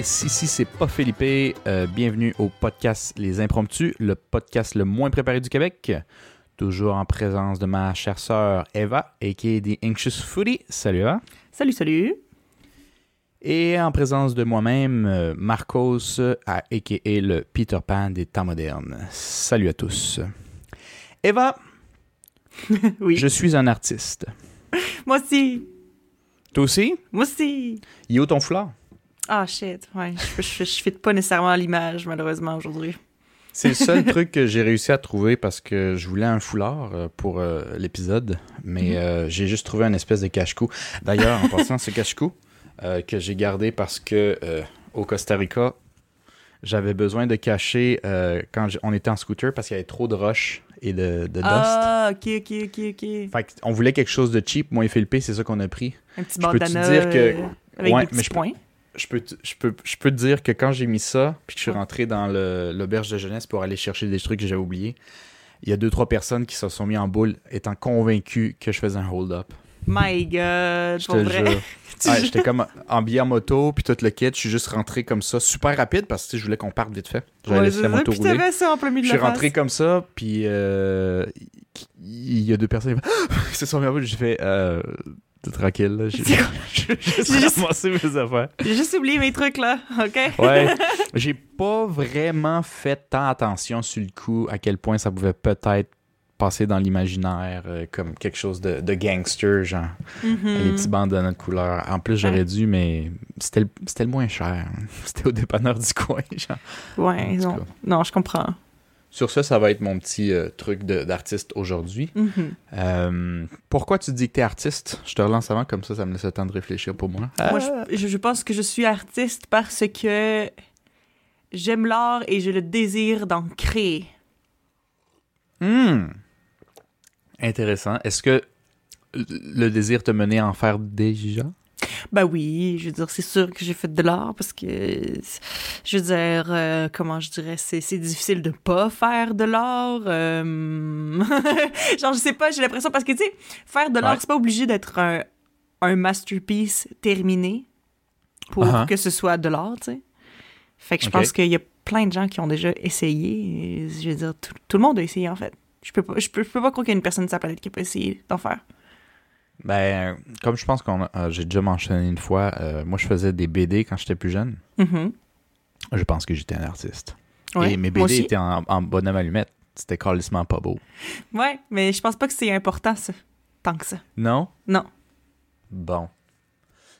Ici c'est pas Philippe. Euh, bienvenue au podcast Les Impromptus, le podcast le moins préparé du Québec. Toujours en présence de ma chère sœur Eva, a.k.a. The Anxious Foodie. Salut Eva. Salut, salut. Et en présence de moi-même, euh, Marcos, a.k.a. le Peter Pan des temps modernes. Salut à tous. Eva, Oui. je suis un artiste. Moi aussi. Toi aussi? Moi aussi. Où ton foulard? Ah, shit. Ouais. Je, je, je fit pas nécessairement l'image, malheureusement, aujourd'hui. C'est le seul truc que j'ai réussi à trouver parce que je voulais un foulard euh, pour euh, l'épisode, mais Mhm. euh, j'ai juste trouvé un espèce de cache-cou. D'ailleurs, en passant, ce cache-cou euh, que j'ai gardé parce que au Costa Rica, j'avais besoin de cacher quand on était en scooter parce qu'il y avait trop de roches et de, de dust. Ah, ok, ok, ok, ok. Fait on voulait quelque chose de cheap. Moi et Philippe, c'est ça qu'on a pris. Un petit Je peux te dire que- avec Ouais, des mais petits points. Je peux, te- je, peux, je peux te dire que quand j'ai mis ça, puis que je suis rentré dans l'auberge de jeunesse pour aller chercher des trucs que j'avais oubliés, il y a deux, trois personnes qui se sont mis en boule étant convaincues que je faisais un hold-up. My God, Je pour te vrai. Ouais? J'étais comme en billet en moto, puis tout le kit. Je suis juste rentré comme ça, super rapide, parce que je voulais qu'on parte vite fait. J'avais Ouais, laissé la moto rouler. t'avais ça en plein milieu Je de suis la rentré face. comme ça, puis euh, il y a deux personnes qui se sont mis en boule. J'ai fait, euh, t'es tranquille, là. J'ai juste ramassé mes affaires. J'ai juste oublié mes trucs, là. OK? Ouais, j'ai pas vraiment fait tant attention sur le coup à quel point ça pouvait peut-être passer dans l'imaginaire euh, comme quelque chose de, de gangster, genre Mhm. les petits bandanas de couleur. En plus, j'aurais Ouais. dû, mais c'était le, le moins cher. C'était au dépanneur du coin, genre. Ouais, non. cas. Non, je comprends. Sur ça, ça va être mon petit euh, truc de- d'artiste aujourd'hui. Mhm. Euh, pourquoi tu dis que t'es artiste? Je te relance avant, comme ça, ça me laisse le temps de réfléchir pour moi. Moi, je, je- je pense que je suis artiste parce que j'aime l'art et j'ai le désir d'en créer. Hmm. Intéressant. Est-ce que le désir te menait à en faire déjà? Ben oui, je veux dire, c'est sûr que j'ai fait de l'art parce que, je veux dire, euh, comment je dirais, c'est, c'est difficile de pas faire de l'art. euh, Genre, je sais pas, j'ai l'impression parce que, tu sais, faire de l'art, Ouais. c'est pas obligé d'être un, un masterpiece terminé pour Uh-huh. que ce soit de l'art, tu sais. Fait que je pense qu'il y a plein de gens qui ont déjà essayé. je veux dire, tout, tout le monde a essayé, en fait. Je peux pas, je peux, je peux pas croire qu'il y a une personne de sa planète qui a pas essayé d'en faire. Ben, comme je pense qu'on a- euh, j'ai déjà mentionné une fois, euh, moi je faisais des BD quand j'étais plus jeune. Mhm. Je pense que j'étais un artiste. Ouais, Et mes BD étaient en, en bonhomme allumette. C'était carrément pas beau. Ouais, mais je pense pas que c'est important, ça. Tant que ça. Non? Non. Bon.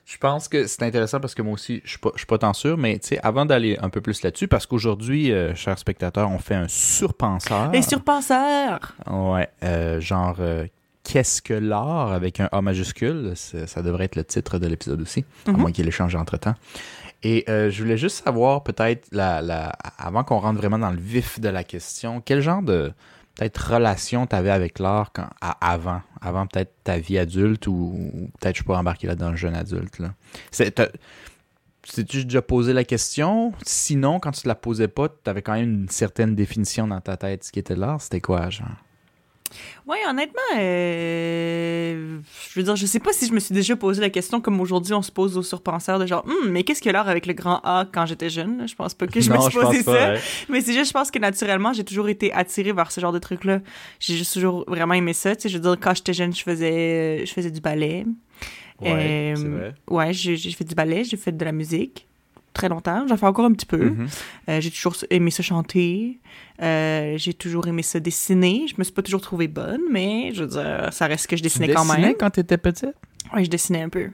Je pense que c'est intéressant parce que moi aussi, je suis pas, je suis pas tant sûr, mais tu sais, avant d'aller un peu plus là-dessus, parce qu'aujourd'hui, euh, chers spectateurs, on fait un surpenseur. Les surpenseurs! Ouais, euh, genre, qu'est-ce que l'art avec un A majuscule? Ça devrait être le titre de l'épisode aussi, à Mhm. moins qu'il ait changé entre-temps. Et euh, je voulais juste savoir, peut-être, la, la, avant qu'on rentre vraiment dans le vif de la question, quel genre de peut-être relation tu avais avec l'art avant, avant peut-être ta vie adulte ou, ou peut-être je pourrais embarquer là dans le jeune adulte. Là. T'es-tu déjà posé la question? Sinon, quand tu te la posais pas, tu avais quand même une certaine définition dans ta tête de ce qui était l'art. C'était quoi, genre? Ouais, honnêtement, euh, je veux dire, je sais pas si je me suis déjà posé la question comme aujourd'hui on se pose aux surpenseurs de genre, Hum, mais qu'est-ce que l'art avec le grand A quand j'étais jeune? Je pense pas que je me suis posé pas, ça. ouais. Mais c'est juste, je pense que naturellement, j'ai toujours été attirée vers ce genre de trucs-là. J'ai juste toujours vraiment aimé ça. Tu sais, je veux dire, quand j'étais jeune, je faisais, je faisais du ballet. Ouais, Euh, c'est vrai. Ouais, j'ai fait du ballet, j'ai fait de la musique très longtemps. J'en fais encore un petit peu. Mhm. Euh, j'ai toujours aimé ça chanter. Euh, j'ai toujours aimé ça dessiner. Je me suis pas toujours trouvée bonne, mais je veux dire, ça reste que je Tu dessinais quand même. quand t'étais petite? Oui, je dessinais un peu.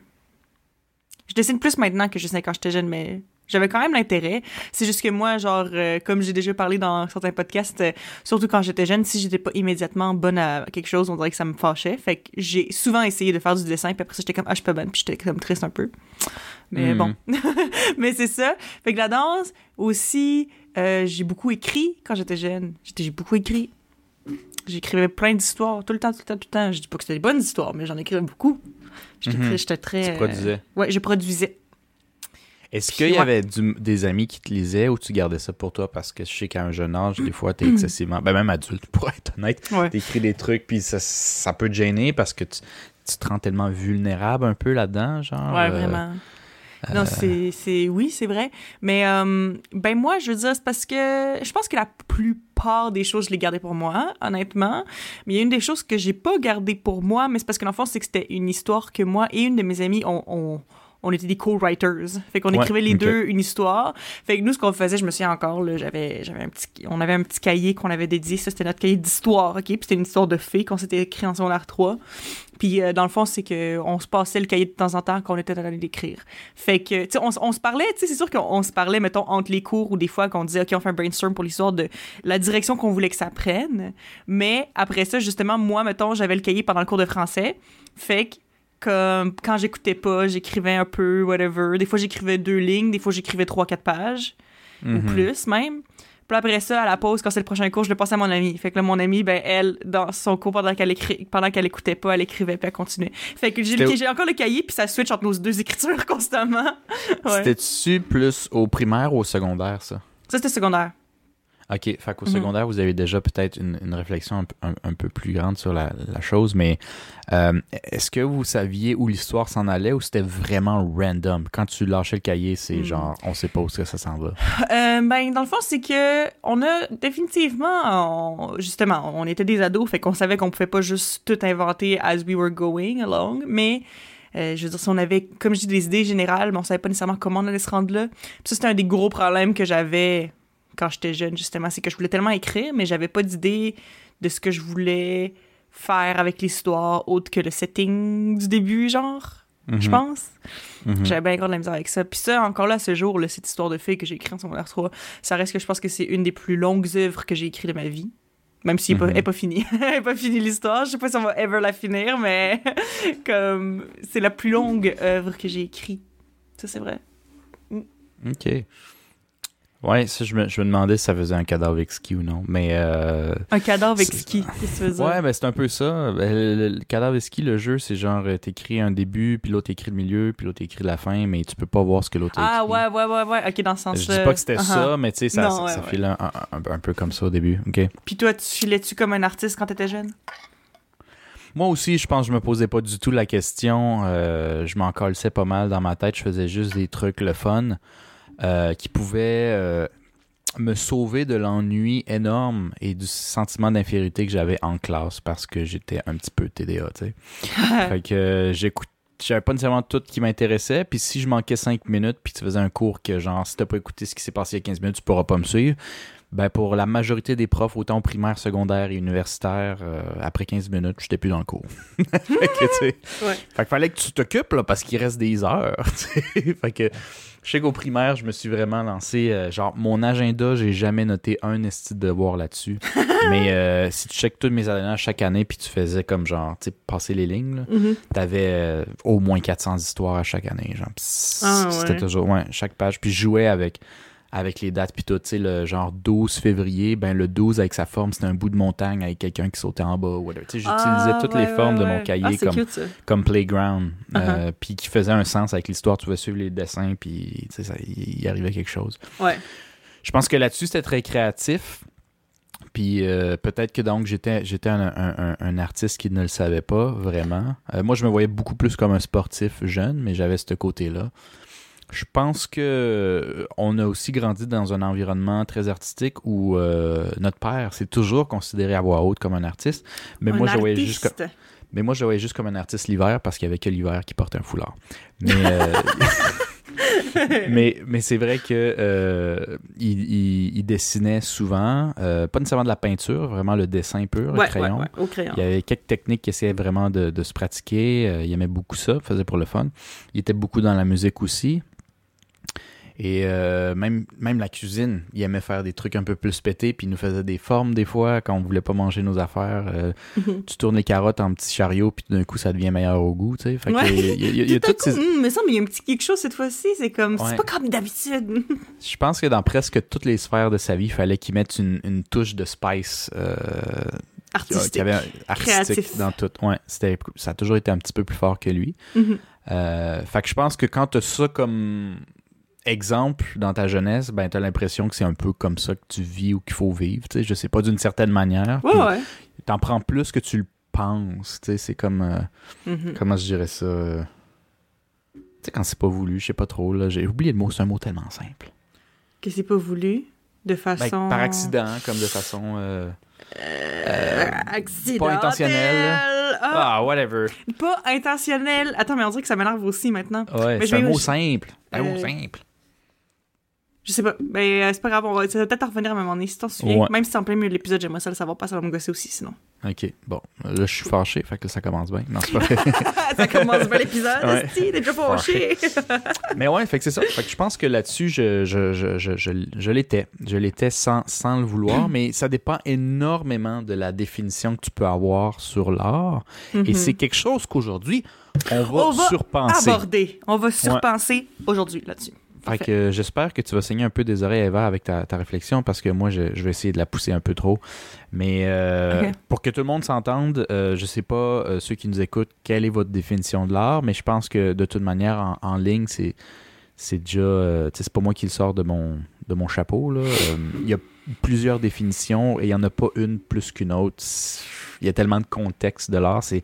Je dessine plus maintenant que je dessinais quand j'étais jeune, mais j'avais quand même l'intérêt. C'est juste que moi, genre, euh, comme j'ai déjà parlé dans certains podcasts, euh, surtout quand j'étais jeune, si j'étais pas immédiatement bonne à quelque chose, on dirait que ça me fâchait. Fait que j'ai souvent essayé de faire du dessin, puis après ça, j'étais comme, ah, je suis pas bonne, puis j'étais comme triste un peu. Mais Hmm. bon. mais c'est ça. Fait que la danse, aussi, euh, j'ai beaucoup écrit quand j'étais jeune. J'ai beaucoup écrit. J'écrivais plein d'histoires, tout le temps, tout le temps, tout le temps. Je dis pas que c'était des bonnes histoires, mais j'en écrivais beaucoup. J'étais très- j'étais très... Tu produisais. Ouais, je produisais. Est-ce qu'il y avait du- des amis qui te lisaient ou tu gardais ça pour toi? Parce que je sais qu'à un jeune âge, des fois, Mm. t'es excessivement... Ben, même adulte, pour être honnête. Ouais. T'écris des trucs, puis ça, ça peut te gêner parce que tu, tu te rends tellement vulnérable un peu là-dedans, genre. Ouais, euh, vraiment. Non, c'est, c'est, oui, c'est vrai. Mais, euh, ben, moi, je veux dire, c'est parce que je pense que la plupart des choses, je les gardais pour moi, honnêtement. Mais il y a une des choses que j'ai pas gardées pour moi, mais c'est parce que, dans le fond, c'est que c'était une histoire que moi et une de mes amies, on, on on était des co-writers. Fait qu'on Ouais, écrivait les deux une histoire. Fait que nous, ce qu'on faisait, je me souviens encore, là, j'avais, j'avais un petit, on avait un petit cahier qu'on avait dédié. Ça, c'était notre cahier d'histoire, OK? Puis c'était une histoire de fées qu'on s'était écrit en secondaire 3. Puis euh, dans le fond, c'est que on se passait le cahier de temps en temps quand on était en train d'écrire. Fait que, tu sais, on, on se parlait, tu sais, c'est sûr qu'on on se parlait, mettons, entre les cours ou des fois qu'on disait, OK, on fait un brainstorm pour l'histoire de la direction qu'on voulait que ça prenne. Mais après ça, justement, moi, mettons, j'avais le cahier pendant le cours de français. Fait que, comme, quand j'écoutais pas, j'écrivais un peu, whatever. Des fois, j'écrivais deux lignes, des fois, j'écrivais trois, quatre pages, ou Mhm. plus même. Puis après ça, à la pause, quand c'est le prochain cours, je le passais à mon amie. Fait que là, mon amie, ben, elle, dans son cours, pendant qu'elle écrit... pendant qu'elle écoutait pas, elle écrivait, puis elle continuait. Fait que j'ai, encore le cahier, puis ça switch entre nos deux écritures constamment. Ouais. C'était-tu plus au primaire ou au secondaire, ça? Ça, c'était secondaire. OK. Fait qu'au Mhm. secondaire, vous avez déjà peut-être une, une réflexion un, peu- un- un peu plus grande sur la, la chose, mais euh, est-ce que vous saviez où l'histoire s'en allait ou c'était vraiment random? Quand tu lâchais le cahier, c'est Mhm. genre, on sait pas où que ça s'en va. Euh, ben, dans le fond, c'est que on a définitivement, on- justement, on était des ados, fait qu'on savait qu'on pouvait pas juste tout inventer as we were going along, mais euh, je veux dire, si on avait, comme je dis, des idées générales, mais on savait pas nécessairement comment on allait se rendre là. Puis ça, c'était un des gros problèmes que j'avais quand j'étais jeune, justement, c'est que je voulais tellement écrire, mais j'avais pas d'idée de ce que je voulais faire avec l'histoire autre que le setting du début, genre, je Mhm. pense. Mhm. J'avais bien encore de la misère avec ça. Puis ça, encore là, ce jour, là, cette histoire de fille que j'ai écrite en secondaire 3, ça reste que je pense que c'est une des plus longues œuvres que j'ai écrites de ma vie. Même si elle n'est Mhm. elle pas finie. elle n'est pas finie l'histoire. Je sais pas si on va ever la finir, mais comme c'est la plus longue œuvre que j'ai écrite. Ça, c'est vrai. OK. Ouais, ça, je me, je me demandais si ça faisait un cadavre exquis ou non. Mais. Euh... Un cadavre exquis, qu'est-ce que dire? Ouais, ben c'est un peu ça. Ben, le, le- cadavre exquis, le jeu, c'est genre, euh, t'écris un début, puis l'autre écrit le milieu, puis l'autre écrit la fin, mais tu peux pas voir ce que l'autre ah, écrit. ouais, ouais, ouais, ouais. Ok, dans ce sens-là. Je dis pas que c'était Uh-huh. ça, mais tu sais, ça, Non, ça, ouais, ça ouais. file un, un- peu comme ça au début. OK? Puis toi, tu filais-tu comme un artiste quand t'étais jeune? Moi aussi, je pense que je me posais pas du tout la question. Euh, je m'en colissais pas mal dans ma tête. Je faisais juste des trucs le fun euh, qui pouvaient euh, me sauver de l'ennui énorme et du sentiment d'infériorité que j'avais en classe parce que j'étais un petit peu TDA, tu sais. fait que j'écoute j'avais pas nécessairement tout qui m'intéressait puis si je manquais 5 minutes puis tu faisais un cours que genre si t'as pas écouté ce qui s'est passé il y a 15 minutes tu pourras pas me suivre ben pour la majorité des profs autant au primaire secondaire et universitaire euh, après 15 minutes j'étais plus dans le cours fait que tu sais Ouais. fait que fallait que tu t'occupes là parce qu'il reste des heures fait que je sais qu'au primaire je me suis vraiment lancé euh, genre mon agenda j'ai jamais noté un esti de devoir là-dessus mais euh, si tu checkes tous mes agendas chaque année puis tu faisais comme genre tu sais passer les lignes là, Mhm. T'avais euh, au moins 400 histoires à chaque année, genre. Ah, C'était ouais. toujours, ouais, chaque page. Puis je jouais avec, avec les dates, puis tout, tu sais, le genre 12 février, ben le 12 avec sa forme, c'était un bout de montagne avec quelqu'un qui sautait en bas, whatever. Tu sais, j'utilisais Ah, toutes ouais, les formes ouais, de mon cahier Ah, comme, cute, comme playground, Uh-huh. euh, puis qui faisait un sens avec l'histoire. Tu pouvais suivre les dessins, puis tu sais, il il arrivait quelque chose. Ouais. Je pense que là-dessus, c'était très créatif. Puis euh, peut-être que donc j'étais j'étais un, un- un- un artiste qui ne le savait pas vraiment. Euh, moi, je me voyais beaucoup plus comme un sportif jeune, mais j'avais ce côté-là. Je pense que euh, on a aussi grandi dans un environnement très artistique où euh, notre père s'est toujours considéré à voix haute comme un artiste. Mais Un moi, je le voyais juste comme, artiste. mais moi, je le voyais juste comme un artiste l'hiver parce qu'il y avait que l'hiver qui porte un foulard. Mais, euh, mais, mais c'est vrai que euh, il, il- il dessinait souvent, euh, pas nécessairement de la peinture, vraiment le dessin pur, le Ouais, crayon. ouais, ouais, au crayon. Il y avait quelques techniques qui essayaient vraiment de, de se pratiquer. Il aimait beaucoup ça, faisait pour le fun. Il était beaucoup dans la musique aussi. Et euh, même, même la cuisine, il aimait faire des trucs un peu plus pétés, puis il nous faisait des formes des fois quand on voulait pas manger nos affaires. Euh, Mhm. tu tournes les carottes en petits chariots, puis d'un coup, ça devient meilleur au goût, tu sais. Fait que Ouais. il y a- il y a- il y a Tout à toutes coup, ces- hum, mais ça, mais il y a un petit quelque chose cette fois-ci. C'est comme, Ouais. c'est pas comme d'habitude. Je pense que dans presque toutes les sphères de sa vie, il fallait qu'il mette une, une touche de spice euh, Artistique. qui avait un- artistique Créatif. dans tout. Ouais, c'était, ça a toujours été un petit peu plus fort que lui. Mhm. Fait que je pense que quand tu as ça comme exemple dans ta jeunesse, ben tu as l'impression que c'est un peu comme ça que tu vis ou qu'il faut vivre. Tu sais, je sais pas, d'une certaine manière. Ouais, ouais. T'en prends plus que tu le penses. Tu sais, c'est comme. euh, Mhm. comment je dirais ça? euh, Tu sais, quand c'est pas voulu, je sais pas trop, là. J'ai oublié le mot, c'est un mot tellement simple. Que c'est pas voulu, de Ben, façon... par accident, comme de façon. euh, Euh, pas intentionnel. Ah, Ah, whatever. Pas intentionnel. Attends, mais on dirait que ça m'énerve aussi maintenant. Ouais, Mais je c'est un vais- mot je- simple. Un mot simple. Je sais pas. Mais euh, c'est pas grave, on va ça va peut-être en revenir à un moment donné. Si t'en souviens, Ouais. même si c'est en plein milieu de l'épisode, j'aimerais ça le savoir, pas ça va me gosser aussi sinon. Ok, bon. Là, je suis fâché, fait que ça commence bien. Non, c'est pas vrai. ça commence bien l'épisode, Ouais. déjà fâché. Mais ouais, fait que c'est ça. Fait que je pense que là-dessus, je, je, je, je, je, je l'étais. Je l'étais sans, sans le vouloir, mais ça dépend énormément de la définition que tu peux avoir sur l'art. Et Mhm. c'est quelque chose qu'aujourd'hui, on va, On va surpenser. Aborder. On va surpenser aujourd'hui là-dessus. Fait que euh, j'espère que tu vas saigner un peu des oreilles, Eva, avec ta, ta réflexion, parce que moi, je, je vais essayer de la pousser un peu trop. Mais euh, pour que tout le monde s'entende, euh, je sais pas, euh, ceux qui nous écoutent, quelle est votre définition de l'art, mais je pense que de toute manière, en, en ligne, c'est c'est déjà... c'est pas moi qui le sors de mon, de mon chapeau. là. Il y a plusieurs définitions et il y en a pas une plus qu'une autre. Il y a tellement de contexte de l'art, c'est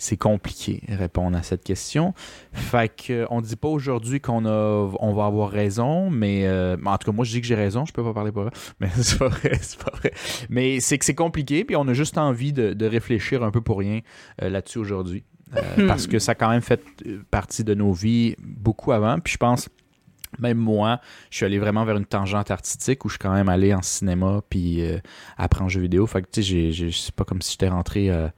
c'est compliqué répondre à cette question. Fait que on dit pas aujourd'hui qu'on a on va avoir raison, mais euh, en tout cas moi je dis que j'ai raison, je peux pas parler pour eux, mais c'est pas vrai, c'est pas vrai. Mais c'est que c'est compliqué, puis on a juste envie de, de réfléchir un peu pour rien euh, là-dessus aujourd'hui, Euh, Hmm. parce que ça a quand même fait euh, partie de nos vies beaucoup avant. Puis je pense même moi, je suis allé vraiment vers une tangente artistique où je suis quand même allé en cinéma puis euh, après en jeu vidéo. Fait que tu sais, c'est pas comme si j'étais rentré euh,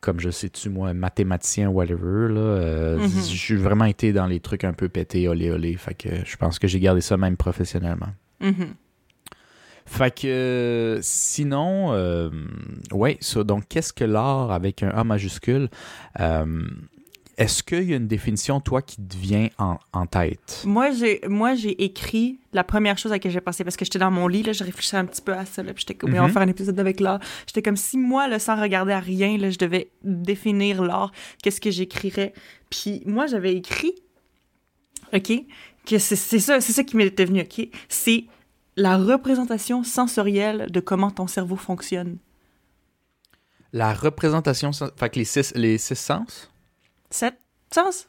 comme je sais-tu, moi, mathématicien, whatever. Là, euh, Mhm. J'ai vraiment été dans les trucs un peu pétés, olé olé. Fait que je pense que j'ai gardé ça même professionnellement. Mhm. Fait que sinon, euh, ouais, ça. Donc, qu'est-ce que l'art avec un A majuscule? Euh, Est-ce qu'il y a une définition, toi, qui te vient en, en tête? Moi, j'ai moi j'ai écrit la première chose à laquelle j'ai pensé parce que j'étais dans mon lit là, je réfléchissais un petit peu à ça là, puis j'étais comme on va Mhm. faire un épisode avec l'art. J'étais comme si moi là sans regarder à rien là, je devais définir l'art, qu'est-ce que j'écrirais? Puis moi j'avais écrit OK, que c'est c'est ça, c'est ça qui m'était venu, OK, c'est la représentation sensorielle de comment ton cerveau fonctionne. La représentation, sen- fait que les six, les six sens? Sept sens?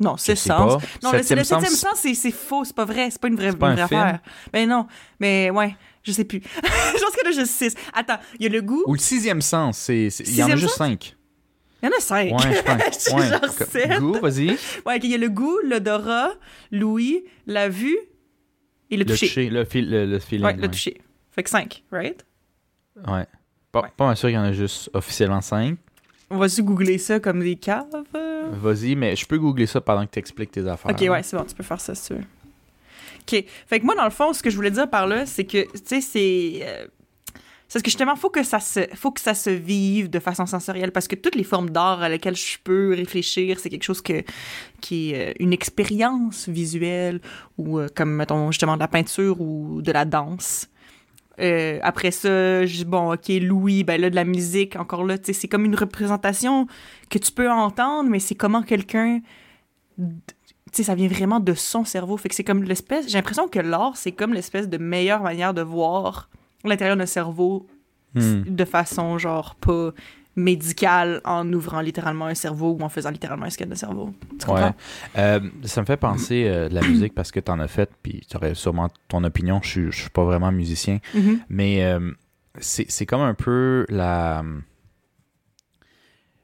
Non, Je c'est sais sens. pas. Non, le, Septième le septième sens, sens, c'est, faux, c'est pas vrai, c'est pas une vraie, pas une un vraie affaire. Ben non, mais ouais, je sais plus. je pense qu'il y en a juste six. Attends, il y a le goût, Ou le sixième sens, c'est, il y en a juste sens? cinq. il y en a cinq. Ouais, je pense. Je ouais. genre sept. Goût, vas-y. Ouais, il y a le goût, l'odorat, l'ouïe, la vue et le, Le toucher. toucher, le, fil, le, le feeling. Ouais, le toucher. Fait que cinq, right? Ouais. Pas, Ouais. pas sûr qu'il y en a juste officiellement cinq. On va-tu googler ça comme des caves? Vas-y, mais je peux googler ça pendant que tu expliques tes affaires. Ok, ouais, c'est bon, tu peux faire ça, si tu veux. Ok, fait que moi, dans le fond, ce que je voulais dire par là, c'est que, tu sais, c'est. euh, c'est parce que justement, faut que ça se, faut que ça se vive de façon sensorielle, parce que toutes les formes d'art à lesquelles je peux réfléchir, c'est quelque chose que, qui est euh, une expérience visuelle, ou euh, comme, mettons, justement, de la peinture ou de la danse. Euh, après ça, je- bon, ok, Louis, ben là, de la musique, encore là, tu sais, c'est comme une représentation que tu peux entendre, mais c'est comment quelqu'un tu sais, ça vient vraiment de son cerveau. Fait que c'est comme l'espèce. J'ai l'impression que l'art, c'est comme l'espèce de meilleure manière de voir l'intérieur d'un cerveau Hmm. de façon, genre, pas médicale en ouvrant littéralement un cerveau ou en faisant littéralement un scan de cerveau. Tu comprends? Ouais. Euh, ça me fait penser euh, de la musique parce que t'en as fait, puis tu aurais sûrement ton opinion. Je suis, je suis pas vraiment musicien, Mhm. mais euh, c'est comme un peu la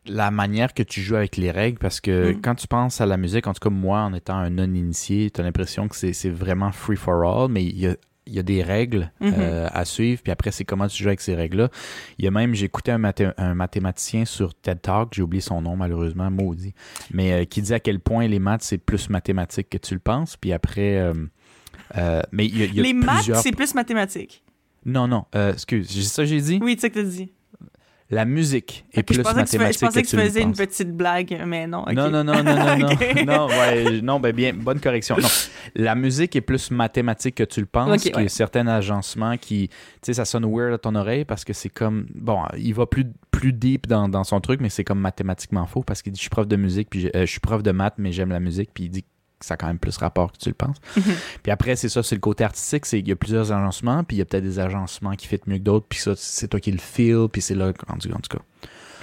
la manière que tu joues avec les règles parce que Mm. quand tu penses à la musique, en tout cas moi en étant un non-initié, tu as l'impression que c'est c'est vraiment free for all, mais il y a, il y a des règles Mhm. euh, à suivre, puis après c'est comment tu joues avec ces règles-là. Il y a même, écouté un, mathé- un mathématicien sur TED Talk, j'ai oublié son nom malheureusement, maudit, mais euh, qui dit à quel point les maths c'est plus mathématique que tu le penses, puis après... euh, mais il y a, il y a Les maths, c'est plus mathématique. Non, non, excuse, c'est ça que j'ai dit? Oui, tu sais que t'as dit. La musique est je plus pensais que tu, mathématique je pensais que tu faisais une petite blague, mais non. Non, non, non, non, non, non, non, ouais, non, ben bien, bonne correction. Non, la musique est plus mathématique que tu le penses, qu'il y a certains agencements qui, tu sais, ça sonne weird à ton oreille parce que c'est comme, bon, il va plus, plus deep dans, dans son truc, mais c'est comme mathématiquement faux parce qu'il dit, je suis prof de musique, puis j'ai- euh, je suis prof de maths, mais j'aime la musique, puis il dit ça a quand même plus rapport que tu le penses. Mhm. Puis après, c'est ça, c'est le côté artistique, c'est qu'il y a plusieurs agencements, puis il y a peut-être des agencements qui fit mieux que d'autres, puis ça, c'est toi qui le feel, puis c'est là, en tout, en tout cas.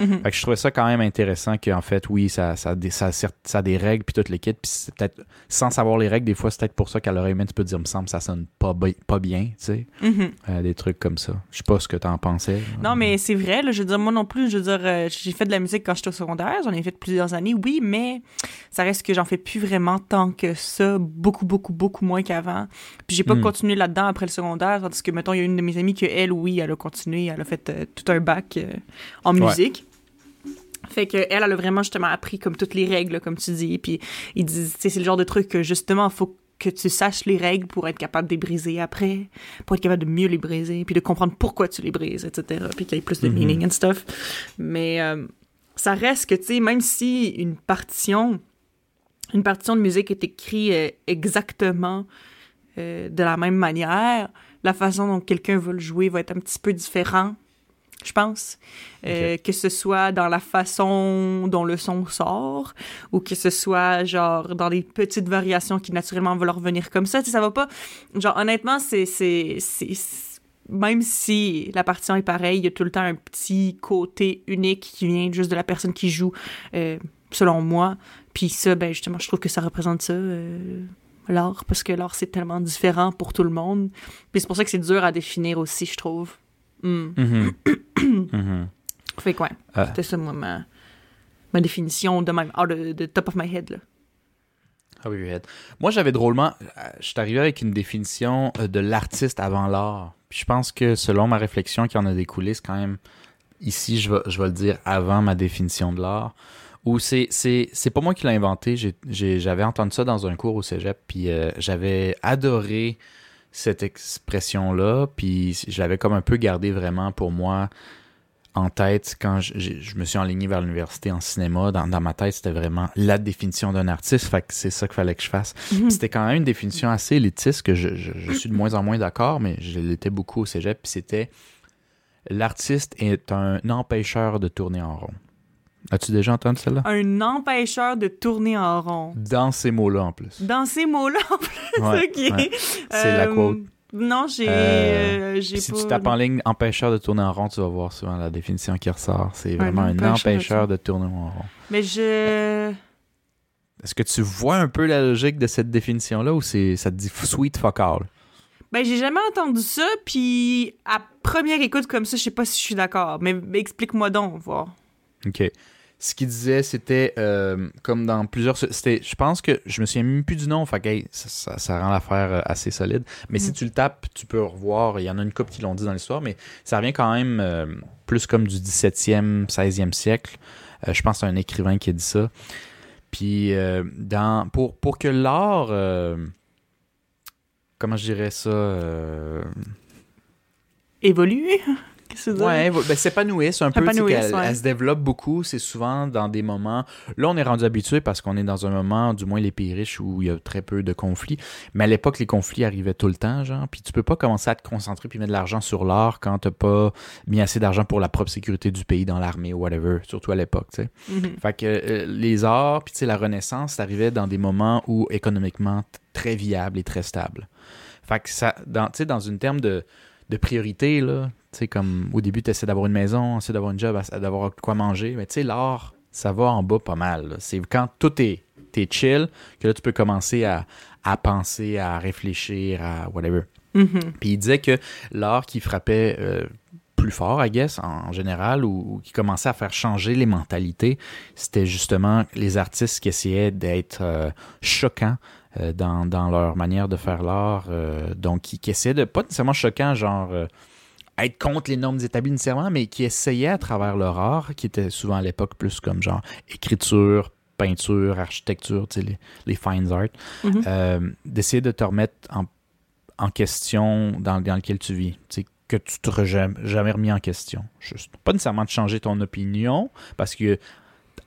Mhm. Fait que je trouvais ça quand même intéressant qu'en fait, oui, ça, ça, a des, ça, ça a des règles, puis toutes les kits, puis c'est peut-être, sans savoir les règles, des fois, c'est peut-être pour ça qu'à l'oreille tu peux dire, me semble, ça sonne pas, bi- pas bien, tu sais, Mhm. Euh, des trucs comme ça. Je sais pas ce que t'en pensais. Non, mais c'est vrai, là, je veux dire, moi non plus, je veux dire, euh, j'ai fait de la musique quand j'étais au secondaire, j'en ai fait plusieurs années, oui, mais ça reste que j'en fais plus vraiment tant que ça, beaucoup, beaucoup, beaucoup moins qu'avant. Puis j'ai pas Mm. continué là-dedans après le secondaire, tandis que, mettons, il y a une de mes amies que elle, oui, elle a continué, elle a fait euh, tout un bac en Ouais. Fait que elle, elle a vraiment justement appris comme toutes les règles, comme tu dis. Puis ils disent, c'est le genre de truc que justement, faut que tu saches les règles pour être capable de les briser après, pour être capable de mieux les briser, puis de comprendre pourquoi tu les brises, etc. Puis qu'il y ait plus de Mhm. meaning and stuff. Mais euh, ça reste que, tu sais, même si une partition, une partition de musique est écrite euh, exactement euh, de la même manière, la façon dont quelqu'un va le jouer va être un petit peu différent, je pense. Euh, Que ce soit dans la façon dont le son sort, ou que ce soit, genre, dans des petites variations qui, naturellement, vont leur revenir comme ça. Tu sais, ça va pas... Genre, honnêtement, c'est... même si la partition est pareille, il y a tout le temps un petit côté unique qui vient juste de la personne qui joue, euh, selon moi. Puis ça, ben justement, je trouve que ça représente ça, euh, l'art, parce que l'art, c'est tellement différent pour tout le monde. Puis c'est pour ça que c'est dur à définir aussi, je trouve. Hmm. Mhm. Mhm. Fait que ouais, Ah. c'était ça, moi, ma, ma définition de même, out of the top of my head, là. Ah oui. Moi, j'avais drôlement. euh, Je suis arrivé avec une définition euh, de l'artiste avant l'art. Puis je pense que selon ma réflexion qui en a découlé, c'est quand même. Ici, je vais, je vais le dire avant ma définition de l'art. Ou c'est, c'est, c'est pas moi qui l'ai inventé. J'avais entendu ça dans un cours au cégep. Puis euh, j'avais adoré cette expression-là. Puis je l'avais comme un peu gardé vraiment pour moi en tête quand je, je me suis enligné vers l'université en cinéma. Dans, dans ma tête, c'était vraiment la définition d'un artiste. Fait que c'est ça qu'il fallait que je fasse. Mhm. C'était quand même une définition assez élitiste que je, je- je suis de moins en moins d'accord, mais je l'étais beaucoup au cégep. Puis c'était l'artiste est un empêcheur de tourner en rond. As-tu déjà entendu celle-là? Un empêcheur de tourner en rond. Dans ces mots-là en plus. Dans ces mots-là, en plus, Ouais, ok. ouais. C'est la Euh, quote. Non, j'ai Euh, euh, Si pas... tu tapes en ligne empêcheur de tourner en rond, tu vas voir souvent la définition qui ressort. C'est vraiment un empêcheur de empêcheur de tourner en rond. Mais je... Est-ce que tu vois un peu la logique de cette définition-là ou c'est ça te dit sweet fuck all? Ben, j'ai jamais entendu ça, puis à première écoute comme ça, je sais pas si je suis d'accord. Mais, mais explique-moi donc, voir. OK. Ce qu'il disait, c'était euh, comme dans plusieurs. C'était, je pense que je me souviens même plus du nom, fait que, hey, ça, ça- ça rend l'affaire euh, assez solide. Mais si Mm. tu le tapes, tu peux revoir. Il y en a une couple qui l'ont dit dans l'histoire, mais ça revient quand même euh, plus comme du 17e, 16e siècle. Euh, je pense que c'est un écrivain qui a dit ça. Puis, dans, pour, pour que l'art. comment je dirais ça Évoluer? Qu'est-ce que? Ouais, ben, s'épanouissent un peu. qu'elle- ouais. Elle se développe beaucoup. C'est souvent dans des moments. Là, on est rendu habitué parce qu'on est dans un moment, du moins les pays riches, où il y a très peu de conflits. Mais à l'époque, les conflits arrivaient tout le temps, genre. Puis tu peux pas commencer à te concentrer puis mettre de l'argent sur l'art quand t'as pas mis assez d'argent pour la propre sécurité du pays dans l'armée ou whatever. Surtout à l'époque, tu sais. Mhm. Fait que euh, les arts, puis tu sais, la Renaissance, ça arrivait dans des moments où économiquement très viable et très stable. Fait que ça, dans, tu sais, dans une terme de, de priorité, là, tu sais, comme au début, tu essaies d'avoir une maison, essaies d'avoir une job, d'avoir quoi manger, mais tu sais, l'art, ça va en bas pas mal. C'est quand tout est, chill que là, tu peux commencer à, à penser, à réfléchir, à whatever. Mhm. Puis il disait que l'art qui frappait euh, plus fort, I guess, en, en général, ou, ou qui commençait à faire changer les mentalités, c'était justement les artistes qui essayaient d'être euh, choquants dans, dans leur manière de faire l'art. euh, donc, qui, qui essayaient de, pas nécessairement choquants, genre euh, être contre les normes établies nécessairement, mais qui essayaient à travers leur art, qui était souvent à l'époque plus comme genre écriture, peinture, architecture, tu sais, les, les fine art, Mhm. euh, d'essayer de te remettre en, en question dans, dans lequel tu vis. Tu sais, que tu te jamais, jamais remis en question. Juste. Pas nécessairement de changer ton opinion, parce que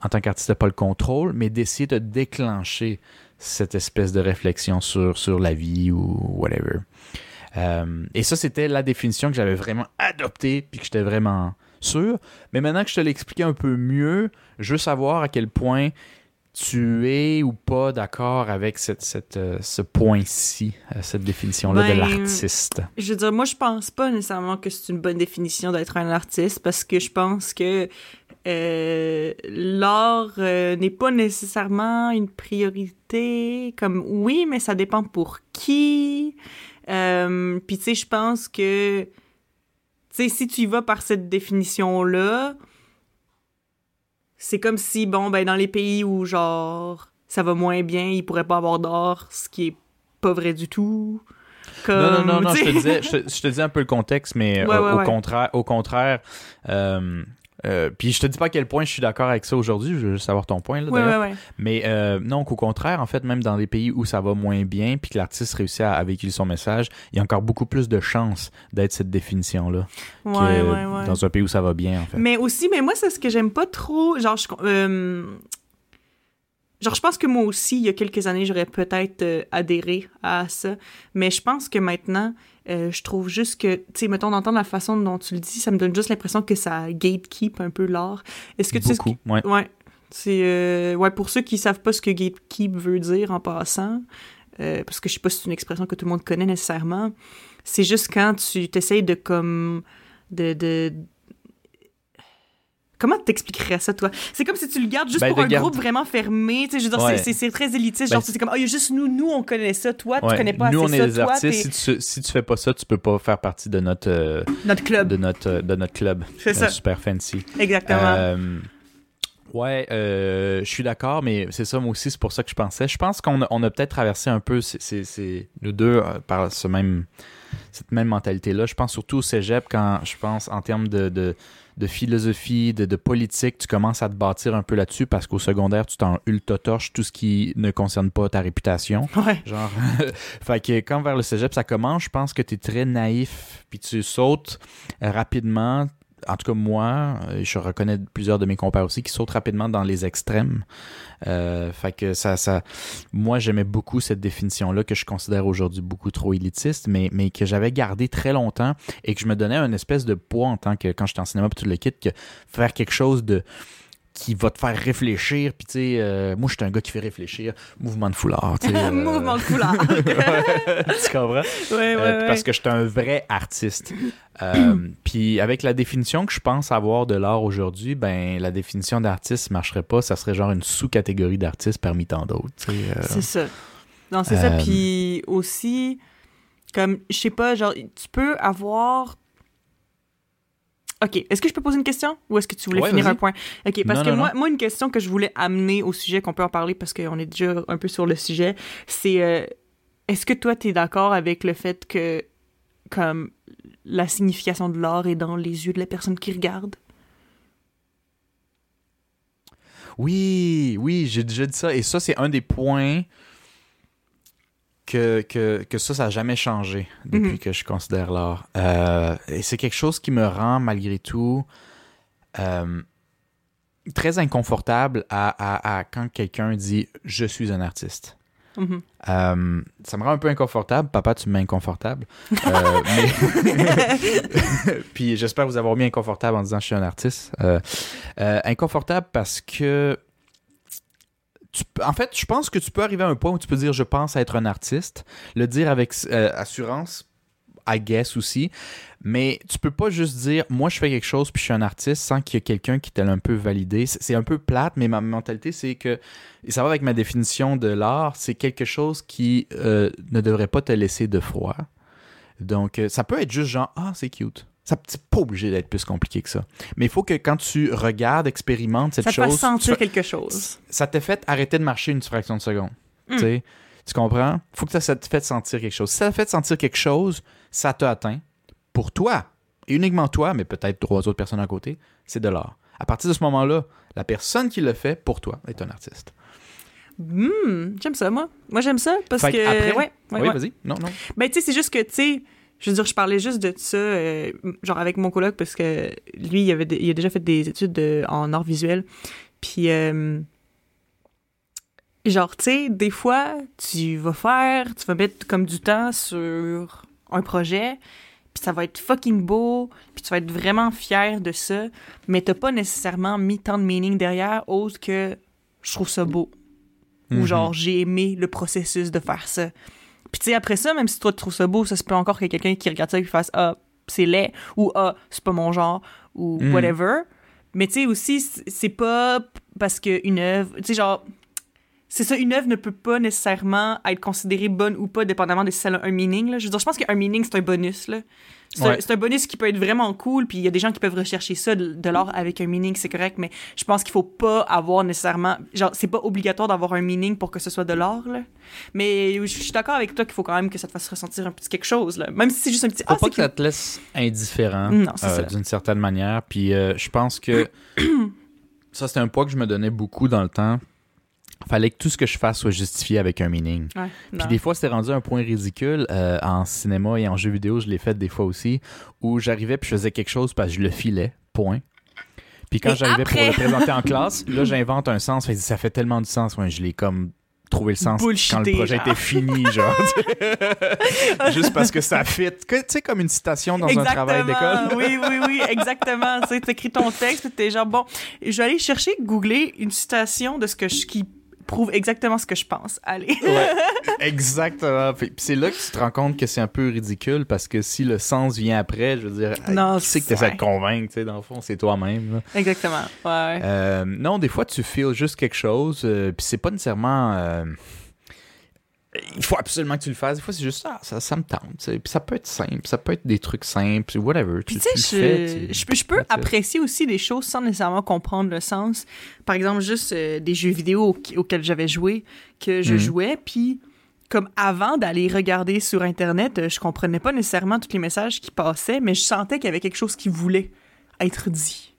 en tant qu'artiste, tu pas le contrôle, mais d'essayer de déclencher cette espèce de réflexion sur, sur la vie ou whatever. Euh, et ça, c'était la définition que j'avais vraiment adoptée, puis que j'étais vraiment sûr. Mais maintenant que je te l'ai expliqué un peu mieux, je veux savoir à quel point tu es ou pas d'accord avec cette, cette, euh, ce point-ci, euh, cette définition-là de Ben, l'artiste. Je veux dire, moi, je pense pas nécessairement que c'est une bonne définition d'être un artiste parce que je pense que euh, l'art euh, n'est pas nécessairement une priorité. Comme oui, mais ça dépend pour qui. Euh, Puis tu sais, je pense que tu sais, si tu y vas par cette définition-là, c'est comme si, bon, ben, dans les pays où, genre, ça va moins bien, ils pourraient pas avoir d'art, ce qui est pas vrai du tout. Comme, non, non, non, non je, te disais, je, te, je te dis un peu le contexte, mais Ouais, euh, ouais, au, ouais. contraire, au contraire, euh, euh, puis je te dis pas à quel point je suis d'accord avec ça aujourd'hui, je veux juste savoir ton point, là, Ouais, ouais, ouais. Mais euh, non, qu'au contraire, en fait, même dans les pays où ça va moins bien, puis que l'artiste réussit à, à véhiculer son message, il y a encore beaucoup plus de chances d'être cette définition-là Ouais, que dans un pays où ça va bien, en fait. Mais aussi, mais moi, c'est ce que j'aime pas trop. Genre, je, euh, genre, je pense que moi aussi, il y a quelques années, j'aurais peut-être adhéré à ça. Mais je pense que maintenant, euh, je trouve juste que, tu sais, mettons, d'entendre la façon dont tu le dis, ça me donne juste l'impression que ça gatekeep un peu l'art. Est-ce que tu sais ce que- ouais. Ouais. C'est. euh, ouais, pour ceux qui savent pas ce que gatekeep veut dire en passant, euh, parce que je sais pas si c'est une expression que tout le monde connaît nécessairement, c'est juste quand tu t'essayes de comme. de. de Comment t'expliquerais ça, toi? C'est comme si tu le gardes juste Ben, pour un garde- groupe vraiment fermé. Tu sais, je veux dire, Ouais. c'est- très élitiste. Ben, Genre, c'est comme, ah, il y a juste nous, nous, on connaît ça. Toi, tu Ouais. connais pas Nous, on assez est ça. des Toi, artistes. t'es Si tu, si tu fais pas ça, tu peux pas faire partie de notre, euh, notre club. de notre, euh, de notre club. C'est ça. Super fancy. Exactement. Euh, ouais, euh, je suis d'accord, mais c'est ça, moi aussi, c'est pour ça que je pensais. Je pense qu'on a, on a peut-être traversé un peu, c'est, nous deux, euh, par ce même, cette même mentalité-là. Je pense surtout au cégep quand je pense en termes de, de, de philosophie, de, de politique, tu commences à te bâtir un peu là-dessus parce qu'au secondaire, tu t'en ultra-torches tout ce qui ne concerne pas ta réputation. ouais. Genre, fait que quand vers le cégep ça commence, je pense que tu es très naïf, puis tu sautes rapidement. En tout cas, moi, euh, je reconnais plusieurs de mes compères aussi qui sautent rapidement dans les extrêmes. Euh, fait que ça, ça, moi, j'aimais beaucoup cette définition-là que je considère aujourd'hui beaucoup trop élitiste, mais, que j'avais gardé très longtemps et que je me donnais un espèce de poids en tant que, quand j'étais en cinéma puis tout le kit, que faire quelque chose de, qui va te faire réfléchir. Puis, tu sais, euh, moi, je suis un gars qui fait réfléchir. Mouvement de foulard, euh, Mouvement de couleur. tu comprends? ouais, ouais, Euh, ouais. Parce que j'étais un vrai artiste. Euh, puis avec la définition que je pense avoir de l'art aujourd'hui, ben la définition d'artiste marcherait pas. Ça serait genre une sous-catégorie d'artiste parmi tant d'autres. C'est ça. Non, c'est ça. Puis aussi, comme, je sais pas, genre, tu peux avoir. OK. Est-ce que je peux poser une question? Ou est-ce que tu voulais Ouais, finir un point? OK. Parce Non, que non, moi, moi, une question que je voulais amener au sujet, qu'on peut en parler parce qu'on est déjà un peu sur le sujet, c'est euh, est-ce que toi, tu es d'accord avec le fait que, comme, la signification de l'art est dans les yeux de la personne qui regarde? Oui, oui, j'ai déjà dit ça. Et ça, c'est un des points que, que, que ça, ça n'a jamais changé depuis Mhm. que je considère l'art. Euh, et c'est quelque chose qui me rend, malgré tout, euh, très inconfortable à, à- à quand quelqu'un dit « je suis un artiste ». Mhm. Euh, ça me rend un peu inconfortable. Papa, tu me mets inconfortable. Mais... Puis j'espère vous avoir mis inconfortable en disant je suis un artiste. Inconfortable parce que. En fait, je pense que tu peux arriver à un point où tu peux dire je pense être un artiste. Le dire avec euh, assurance, I guess aussi. Mais tu peux pas juste dire moi je fais quelque chose puis je suis un artiste sans qu'il y ait quelqu'un qui t'ait un peu validé. C'est c'est un peu plate, mais ma mentalité c'est que et ça va avec ma définition de l'art, c'est quelque chose qui euh, ne devrait pas te laisser de froid. Donc, euh, ça peut être juste genre, ah, c'est cute. Ça c'est pas obligé d'être plus compliqué que ça. Mais il faut que quand tu regardes, expérimentes cette Ça te fait chose, sentir quelque chose. ça te fait arrêter de marcher une fraction de seconde. Mm. Tu Tu comprends? faut que ça, ça te fait sentir quelque chose. Si ça te fait sentir quelque chose, ça t'a atteint. Pour toi, et uniquement toi, mais peut-être trois autres personnes à côté, c'est de l'art. À partir de ce moment-là, la personne qui le fait pour toi est un artiste. Hmm, j'aime ça, moi. Moi, j'aime ça parce Fait que. après- ouais, ouais, oui, ouais. vas-y. Non, non. Ben, tu sais, c'est juste que, tu sais, je veux dire, je parlais juste de ça, euh, genre avec mon coloc, parce que lui, il, avait il a déjà fait des études de- en art visuel. Puis, euh, genre, tu sais, des fois, tu vas faire, tu vas mettre comme du temps sur un projet, puis ça va être fucking beau, puis tu vas être vraiment fier de ça, mais t'as pas nécessairement mis tant de meaning derrière, autre que je trouve ça beau. Ou Mhm. genre, j'ai aimé le processus de faire ça. Puis tu sais, après ça, même si toi tu trouves ça beau, ça se peut encore qu'il y ait quelqu'un qui regarde ça et qui fasse Ah, c'est laid, ou Ah, c'est pas mon genre, ou Mhm. whatever. Mais tu sais, aussi, c'est pas parce qu'une œuvre. Tu sais, genre. C'est ça, une œuvre ne peut pas nécessairement être considérée bonne ou pas, dépendamment de si elle a un meaning. Là. Je veux dire, je pense qu'un meaning, c'est un bonus. Là. C'est, un, Ouais. c'est un bonus qui peut être vraiment cool, puis il y a des gens qui peuvent rechercher ça, de, de l'art avec un meaning, c'est correct, mais je pense qu'il faut pas avoir nécessairement. Genre, c'est pas obligatoire d'avoir un meaning pour que ce soit de l'art, là. Mais je suis d'accord avec toi qu'il faut quand même que ça te fasse ressentir un petit quelque chose, là. Même si c'est juste un petit. Faut Ah, pas que ça te laisse indifférent c'est euh, d'une certaine manière. Puis euh, je pense que ça, c'était un poids que je me donnais beaucoup dans le temps. Fallait que tout ce que je fasse soit justifié avec un meaning. Ouais, Puis des fois, c'était rendu à un point ridicule euh, en cinéma et en jeu vidéo, je l'ai fait des fois aussi, où j'arrivais puis je faisais quelque chose parce que je le filais, point. Puis quand j'arrivais pour le présenter en classe, là, j'invente un sens. Fait ça fait tellement du sens. Ouais, je l'ai comme trouvé le sens quand le projet genre. était fini, genre. Juste parce que ça fit. Tu sais, comme une citation dans un travail d'école. oui, oui, oui, exactement. tu sais, t'écris ton texte, puis t'es genre, bon, je vais aller chercher, googler une citation de ce que je, qui prouve exactement ce que je pense. Allez. Ouais, exactement. Puis c'est là que tu te rends compte que c'est un peu ridicule parce que si le sens vient après, je veux dire, Non, qui c'est que tu ouais. de convaincre, tu sais, dans le fond, c'est toi-même. là. exactement. Ouais, ouais. Euh, non, des fois, tu feels juste quelque chose, euh, puis c'est pas nécessairement. euh, il faut absolument que tu le fasses. Des fois, c'est juste ça, ça, ça me tente. Puis ça peut être simple, ça peut être des trucs simples, whatever. Puis tu, sais, je, peux, je apprécier aussi des choses sans nécessairement comprendre le sens. Par exemple, juste euh, des jeux vidéo au- auxquels j'avais joué, que je Mhm. jouais, puis comme avant d'aller regarder sur Internet, euh, je comprenais pas nécessairement tous les messages qui passaient, mais je sentais qu'il y avait quelque chose qui voulait être dit.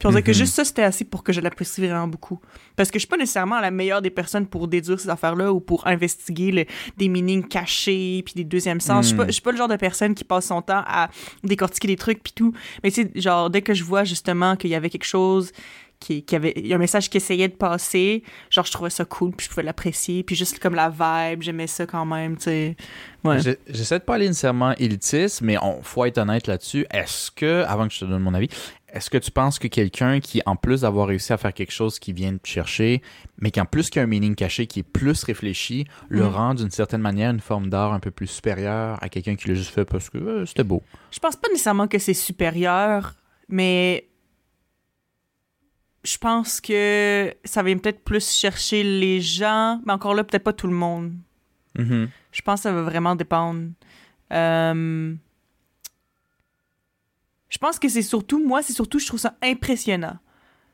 Puis on dirait que Mhm. juste ça, c'était assez pour que je l'apprécie vraiment beaucoup. Parce que je suis pas nécessairement la meilleure des personnes pour déduire ces affaires-là ou pour investiguer le- des meanings cachés puis des deuxièmes sens. Je suis pas- Mhm. je suis pas le genre de personne qui passe son temps à décortiquer des trucs puis tout. Mais tu sais, genre, dès que je vois justement qu'il y avait quelque chose qui, qui avait y a un message qui essayait de passer genre je trouvais ça cool puis je pouvais l'apprécier puis juste comme la vibe j'aimais ça quand même tu sais ouais Je- J'essaie de pas aller nécessairement élitiste, mais on faut être honnête là-dessus. Est-ce que, avant que je te donne mon avis, est-ce que tu penses que quelqu'un qui, en plus d'avoir réussi à faire quelque chose qui vient te chercher, mais qui en plus qu'il a un meaning caché, qui est plus réfléchi, le Mhm. rend d'une certaine manière une forme d'art un peu plus supérieure à quelqu'un qui l'a juste fait parce que euh, c'était beau? je pense pas nécessairement que c'est supérieur mais je pense que ça vient peut-être plus chercher les gens mais encore là peut-être pas tout le monde Mhm. Je pense que ça va vraiment dépendre. Euh, Je pense que c'est surtout, moi, c'est surtout, je trouve ça impressionnant.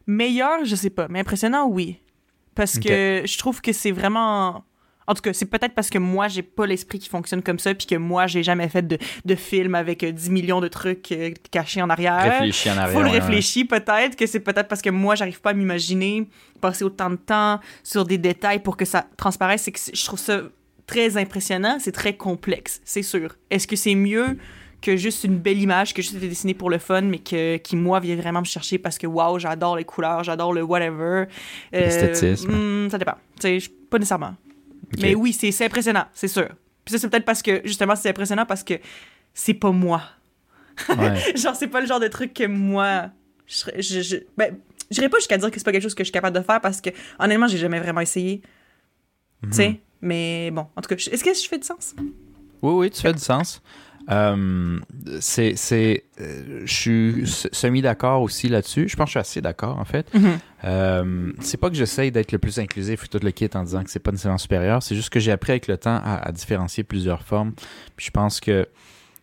Meilleur, je sais pas, mais impressionnant, oui. Parce que je trouve que c'est vraiment. En tout cas, c'est peut-être parce que moi, j'ai pas l'esprit qui fonctionne comme ça, puis que moi, j'ai jamais fait de, de film avec euh, 10 millions de trucs euh, cachés en arrière. Réfléchis en arrière. Faut le ouais. réfléchir peut-être, que c'est peut-être parce que moi, j'arrive pas à m'imaginer passer autant de temps sur des détails pour que ça transparaisse. C'est que je trouve ça très impressionnant, c'est très complexe, c'est sûr. Est-ce que c'est mieux? Que juste une belle image que juste été dessinée pour le fun, mais que, qui, moi, vient vraiment me chercher parce que, waouh, j'adore les couleurs, j'adore le whatever. Euh, L'esthétisme. hmm, ça dépend. Tu sais, je- pas nécessairement. Mais oui, c'est impressionnant, c'est sûr. Puis ça, c'est peut-être parce que, justement, c'est impressionnant parce que c'est pas moi. Ouais. Genre, c'est pas le genre de truc que moi. Je, je, je, ben, j'irais pas jusqu'à dire que c'est pas quelque chose que je suis capable de faire parce que, honnêtement, j'ai jamais vraiment essayé. Mhm. Tu sais? Mais bon, en tout cas, est-ce que je fais du sens? Oui, oui, tu fais du sens. Euh, c'est, c'est, euh, je suis s- semi-d'accord aussi là-dessus. Je pense que je suis assez d'accord, en fait. Euh, c'est pas que j'essaye d'être le plus inclusif et tout le kit en disant que c'est pas nécessairement supérieur. C'est juste que j'ai appris avec le temps à, à différencier plusieurs formes. Puis je pense que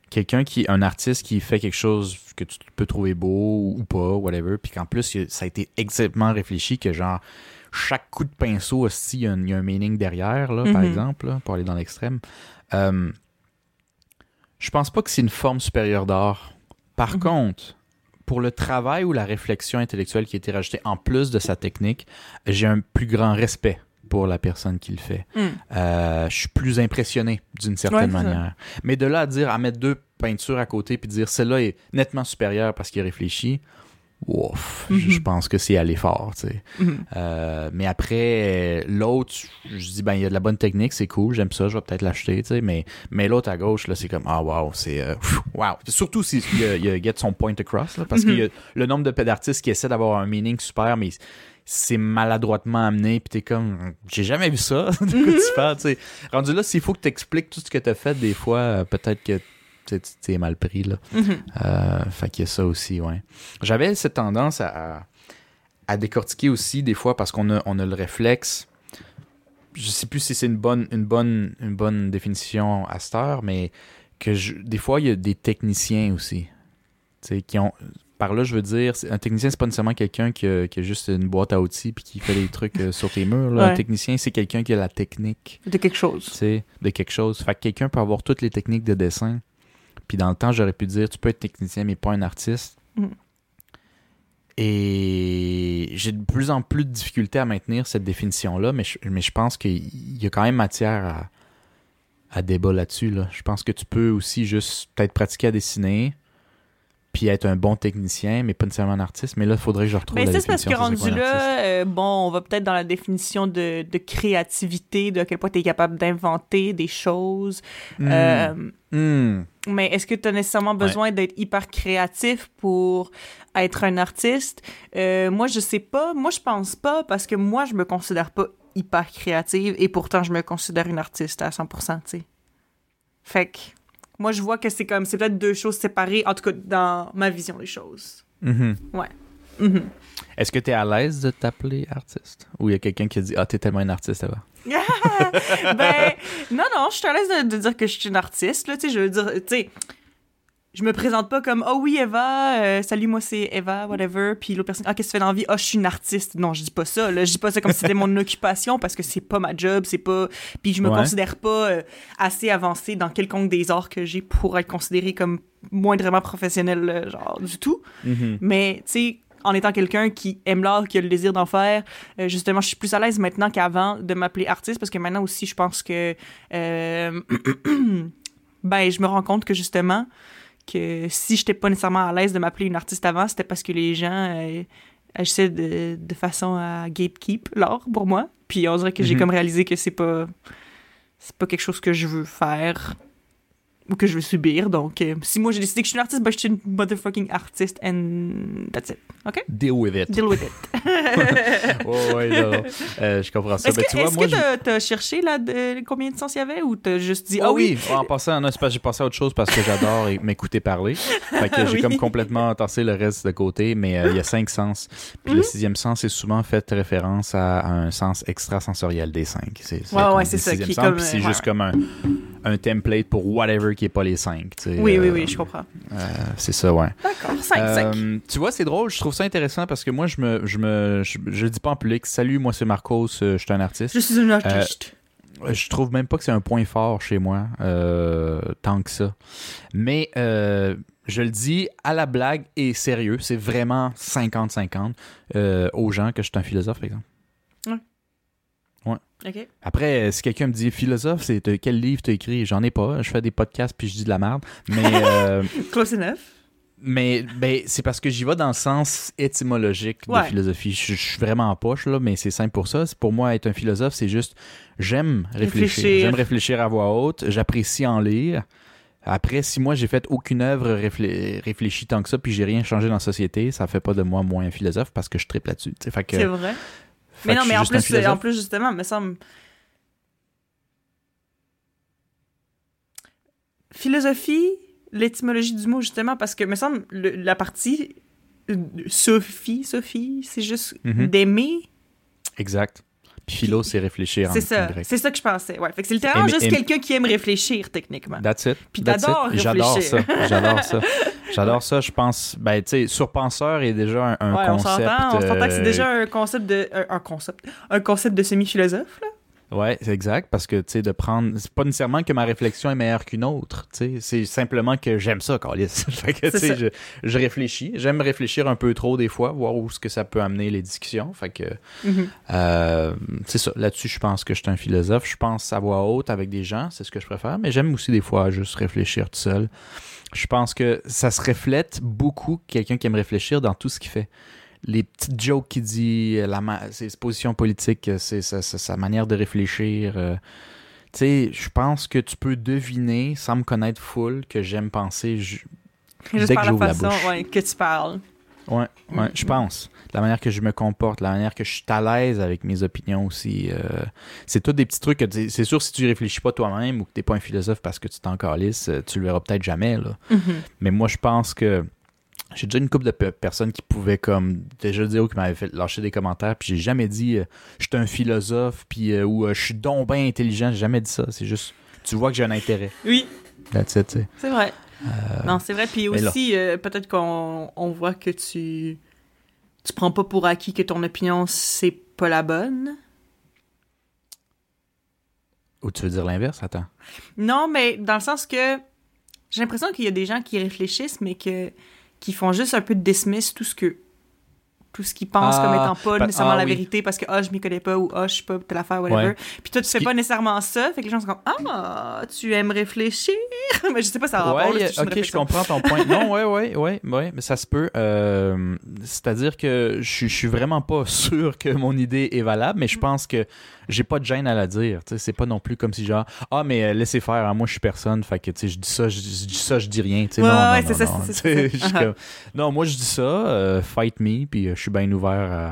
quelqu'un qui, un artiste qui fait quelque chose que tu peux trouver beau ou pas, whatever, puis qu'en plus, ça a été exactement réfléchi que genre, chaque coup de pinceau aussi, il y a un, il y a un meaning derrière, là, par Mhm. exemple, là, pour aller dans l'extrême. Euh, je pense pas que c'est une forme supérieure d'art. Par Mhm. contre, pour le travail ou la réflexion intellectuelle qui a été rajoutée en plus de sa technique, j'ai un plus grand respect pour la personne qui le fait. Hmm. Euh, je suis plus impressionné d'une certaine Ouais, manière. Mais de là à dire, à mettre deux peintures à côté puis dire celle-là est nettement supérieure parce qu'il a réfléchi, ouf, je- Mhm. je pense que c'est aller fort, tu sais. Mhm. Euh, mais après, l'autre, je dis, ben, il y a de la bonne technique, c'est cool, j'aime ça, je vais peut-être l'acheter, tu sais. Mais, mais l'autre à gauche, là, c'est comme, ah, wow, c'est, euh, wow. Surtout s'il y y a get son point across, là, parce Mhm. qu'il y a le nombre de d'artistes qui essaient d'avoir un meaning super, mais c'est maladroitement amené, puis t'es comme, j'ai jamais vu ça, de quoi tu parles, tu sais. Rendu là, s'il faut que t'expliques tout ce que t'as fait, des fois, euh, peut-être que tu t'es mal pris, là. Mhm. Euh, fait qu'il y a ça aussi, ouais. J'avais cette tendance à, à, décortiquer aussi, des fois, parce qu'on a, on a le réflexe. Je sais plus si c'est une bonne, une, bonne, une bonne définition à cette heure, mais que je- des fois, il y a des techniciens aussi. Qui ont. Par là, je veux dire, un technicien, c'est pas nécessairement quelqu'un qui a, qui a juste une boîte à outils puis qui fait des trucs euh, sur tes murs. là. Un technicien, c'est quelqu'un qui a la technique De quelque chose. de quelque chose. Fait que quelqu'un peut avoir toutes les techniques de dessin. Puis dans le temps, j'aurais pu dire, tu peux être technicien, mais pas un artiste. Mm. Et j'ai de plus en plus de difficultés à maintenir cette définition-là, mais je, mais je pense qu'il y a quand même matière à, à débat là-dessus. Là. Je pense que tu peux aussi juste peut-être pratiquer à dessiner, puis être un bon technicien, mais pas nécessairement un artiste. Mais là, il faudrait que je retrouve Mais Ben, c'est parce que rendu là, euh, bon, on va peut-être dans la définition de, de créativité, de à quel point tu es capable d'inventer des choses. Hmm. Euh, Hmm. mais est-ce que tu as nécessairement besoin d'être hyper créatif pour être un artiste? Euh, moi, je sais pas. Moi, je pense pas parce que moi, je me considère pas hyper créative et pourtant, je me considère une artiste à 100%, tu sais. Fait que moi, je vois que c'est comme, c'est peut-être deux choses séparées, en tout cas, dans ma vision des choses. Mhm. Mhm. Est-ce que tu es à l'aise de t'appeler artiste? Ou il y a quelqu'un qui a dit Ah, t'es tellement une artiste avant? ben, non, non, je suis à l'aise de, de dire que je suis une artiste, là, tu sais, je veux dire, tu sais, je me présente pas comme, oh oui, Eva, euh, salut, moi c'est Eva, whatever, puis l'autre personne, ah, qu'est-ce que tu fais dans la vie? Ah, je suis une artiste. Non, je dis pas ça, là, je dis pas ça comme si c'était mon occupation, parce que c'est pas ma job, c'est pas, puis je me Ouais. considère pas euh, assez avancée dans quelconque des arts que j'ai pour être considérée comme moindrement professionnelle, euh, genre, du tout. Mais, tu sais, en étant quelqu'un qui aime l'art, qui a le désir d'en faire, euh, justement, je suis plus à l'aise maintenant qu'avant de m'appeler artiste parce que maintenant aussi, je pense que. euh, ben, je me rends compte que justement, que si j'étais pas nécessairement à l'aise de m'appeler une artiste avant, c'était parce que les gens euh, agissaient de, de façon à gatekeep l'art pour moi. Puis on dirait que j'ai Mhm. comme réalisé que c'est pas. C'est pas quelque chose que je veux faire ou que je veux subir. Donc, euh, si moi j'ai décidé que je suis une artiste, ben je suis une motherfucking artiste and that's it. OK? Deal with it. Deal with it. ouais, ouais, non, non. Euh, je comprends ça. Est-ce Ben, que tu vois, est-ce moi, que je- t'as t'as cherché là, de, combien de sens il y avait ou t'as juste dit Ah ah oui, oui, en passant, non, c'est j'ai passé à autre chose parce que j'adore m'écouter parler. Fait que j'ai Oui. comme complètement tassé le reste de côté, mais euh, il y a cinq sens. Puis le Mhm. sixième sens est souvent fait référence à, à un sens extrasensoriel des cinq. C'est c'est Ouais, ouais, c'est ça, qui sens, comme, puis c'est juste comme un, un template pour whatever qui est pas les cinq. tu sais, Oui, oui, euh, oui, je comprends. euh, c'est ça, ouais. D'accord, 5, 5. Euh, tu vois, c'est drôle, je trouve ça intéressant parce que moi, je me, je me, je, dis pas en public. Salut, moi c'est Marcos, euh, je suis un artiste. Je suis une artiste. Je trouve même pas que c'est un point fort chez moi, euh, tant que ça. Mais euh, je le dis à la blague et sérieux, c'est vraiment 50-50 euh, aux gens que je suis un philosophe, par exemple. OK. Après, euh, si quelqu'un me dit philosophe, c'est euh, quel livre t'as écrit? J'en ai pas. Je fais des podcasts puis je dis de la merde. Mais, euh, Close enough. mais ben, c'est parce que j'y vais dans le sens étymologique Ouais. de philosophie. Je, je suis vraiment en poche, là, mais c'est simple pour ça. Pour moi, être un philosophe, c'est juste j'aime réfléchir. Réfléchir. J'aime réfléchir à voix haute. J'apprécie en lire. Après, si moi j'ai fait aucune œuvre réflé- réfléchie tant que ça, puis j'ai rien changé dans la société, ça fait pas de moi moins un philosophe parce que je tripe là-dessus. C'est vrai. Mais non, mais en plus, euh, en plus, justement, me semble. Philosophie, l'étymologie du mot, justement, parce que me semble le- la partie euh, Sophie, Sophie, c'est juste Mhm. d'aimer. Exact. Puis philo, c'est réfléchir en, C'est ça. grec. C'est ça que je pensais. Ouais. Fait que c'est littéralement juste quelqu'un qui aime réfléchir, techniquement. That's it. Puis t'adores. J'adore ça. J'adore ça. J'adore ça. Je pense, ben, tu sais, surpenseur est déjà un, un ouais, on concept. s'entend. On s'entend que c'est euh, déjà un concept de. Un, un concept. Un concept de semi-philosophe, là. Ouais, c'est exact, parce que, tu sais, de prendre... C'est pas nécessairement que ma réflexion est meilleure qu'une autre, tu sais. C'est simplement que j'aime ça, Carlis. fait que, tu sais, je réfléchis. J'aime réfléchir un peu trop des fois, voir où ce que ça peut amener les discussions. Fait que, Mhm. euh, c'est ça. Là-dessus, je pense que je suis un philosophe. Je pense à voix haute avec des gens, c'est ce que je préfère. Mais j'aime aussi des fois juste réfléchir tout seul. Je pense que ça se reflète beaucoup quelqu'un qui aime réfléchir dans tout ce qu'il fait. Les petites jokes qu'il dit, la ma- ses positions politiques, c'est sa, sa- sa manière de réfléchir. euh, tu sais, je pense que tu peux deviner, sans me connaître full, que j'aime penser ju- Juste dès par que la j'ouvre la façon bouche. ouais, que tu parles. Ouais, ouais, je pense. La manière que je me comporte, la manière que je suis à l'aise avec mes opinions aussi. euh, c'est tous des petits trucs que c'est sûr si tu réfléchis pas toi-même ou que t'es pas un philosophe parce que tu t'en calisses, euh, tu le verras peut-être jamais là. Mhm. Mais moi je pense que j'ai déjà une couple de pe- personnes qui pouvaient comme déjà dire ou qui m'avaient fait lâcher des commentaires puis j'ai jamais dit euh, je suis un philosophe puis euh, ou euh, je suis donc bien intelligent, j'ai jamais dit ça, c'est juste tu vois que j'ai un intérêt. Oui, c'est vrai. non, c'est vrai. Puis aussi, euh, peut-être qu'on on voit que tu tu prends pas pour acquis que ton opinion c'est pas la bonne. Ou tu veux dire l'inverse, attends. Non, mais dans le sens que j'ai l'impression qu'il y a des gens qui réfléchissent, mais que qui font juste un peu de dismiss tout ce que tout ce qu'ils pensent Ah, comme étant pas pa- nécessairement ah la oui. vérité parce que ah je m'y connais pas ou ah je sais pas telle affaire whatever. Ouais. Puis toi tu fais qui- pas nécessairement ça, fait que les gens sont comme ah tu aimes réfléchir, mais je sais pas ça a rapport. là, Ouais, c'est ok, je comprends ton point. Non, ouais, ouais, ouais, ouais, mais ça se peut. Euh, C'est-à-dire que je suis- je suis vraiment pas sûr que mon idée est valable, mais je pense que j'ai pas de gêne à la dire. C'est pas non plus comme si genre ah mais euh, laissez faire, hein, moi je suis personne, fait que tu sais je dis ça, je, dis ça, je dis rien. Ouais, non, ouais, non, non, ça, non. comme, non, moi je dis ça, euh, fight me, puis euh, je suis bien ouvert à,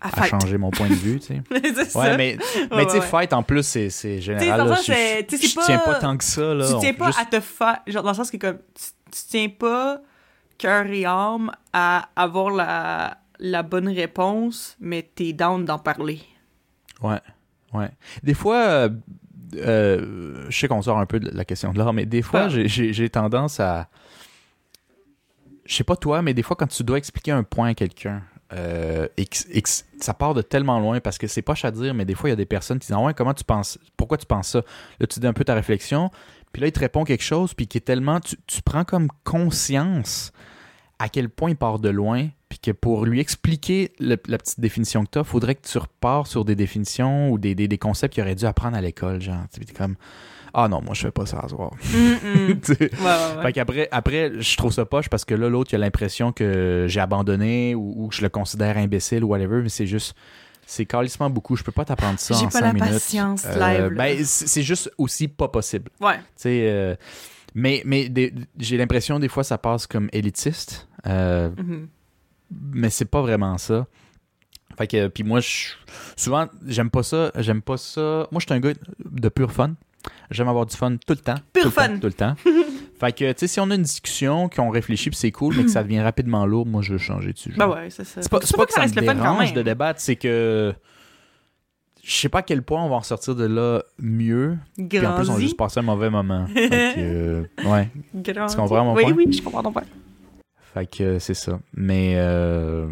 À à fight. changer mon point de vue. Tu sais. ça. Ouais, mais, mais Ouais, tu sais, ouais. fight en plus c'est c'est général. dans là, sens, je- tiens pas- tant que ça là. tu tiens pas juste- à te faire genre dans le sens que comme tu, tu tiens pas cœur et âme à avoir la la bonne réponse, mais t'es down d'en parler. Ouais, ouais. Des fois, euh, euh, je sais qu'on sort un peu de la question de l'art, mais des fois, Ah. j'ai- tendance à. Je sais pas toi, mais des fois, quand tu dois expliquer un point à quelqu'un, euh, et, que- et que ça part de tellement loin parce que c'est pas à dire, mais des fois, il y a des personnes qui disent Ah ouais, comment tu penses Pourquoi tu penses ça? Là, tu dis un peu ta réflexion, puis là, il te répond quelque chose, puis qui est tellement. Tu, tu prends comme conscience à quel point il part de loin, puis que pour lui expliquer le- la petite définition que tu as, faudrait que tu repars sur des définitions ou des, des, des concepts qu'il aurait dû apprendre à l'école. Genre, tu comme Ah non, moi je fais pas ça à soir. Tu sais. ouais, ouais, ouais. Fait qu'après, après, je trouve ça poche parce que là, l'autre, il a l'impression que j'ai abandonné ou, ou que je le considère imbécile ou whatever, mais c'est juste. C'est calissement beaucoup. Je peux pas t'apprendre ça J'ai en pas cinq la minutes. patience Euh, live, ben, c'est c'est juste aussi pas possible. Ouais. Tu sais, euh, mais mais j'ai l'impression des fois ça passe comme élitiste, euh, Mhm. mais c'est pas vraiment ça. Fait que puis moi je souvent j'aime pas ça, j'aime pas ça. Moi je suis un gars de pur fun. J'aime avoir du fun tout le temps. Pur tout le fun. temps, tout le temps. fait que tu sais si on a une discussion qu'on réfléchit puis c'est cool mais que ça devient rapidement lourd, moi je veux changer de sujet. Ben ouais, c'est ça. C'est pas, c'est pas que ça me reste le fun quand dérange même. de débattre, c'est que je sais pas à quel point on va en sortir de là mieux. Puis en plus, on a Grandi. juste passé un mauvais moment. fait que, euh, ouais. Grandi. Tu comprends mon oui, point? Oui, je comprends ton point. Fait que euh, c'est ça. Mais euh,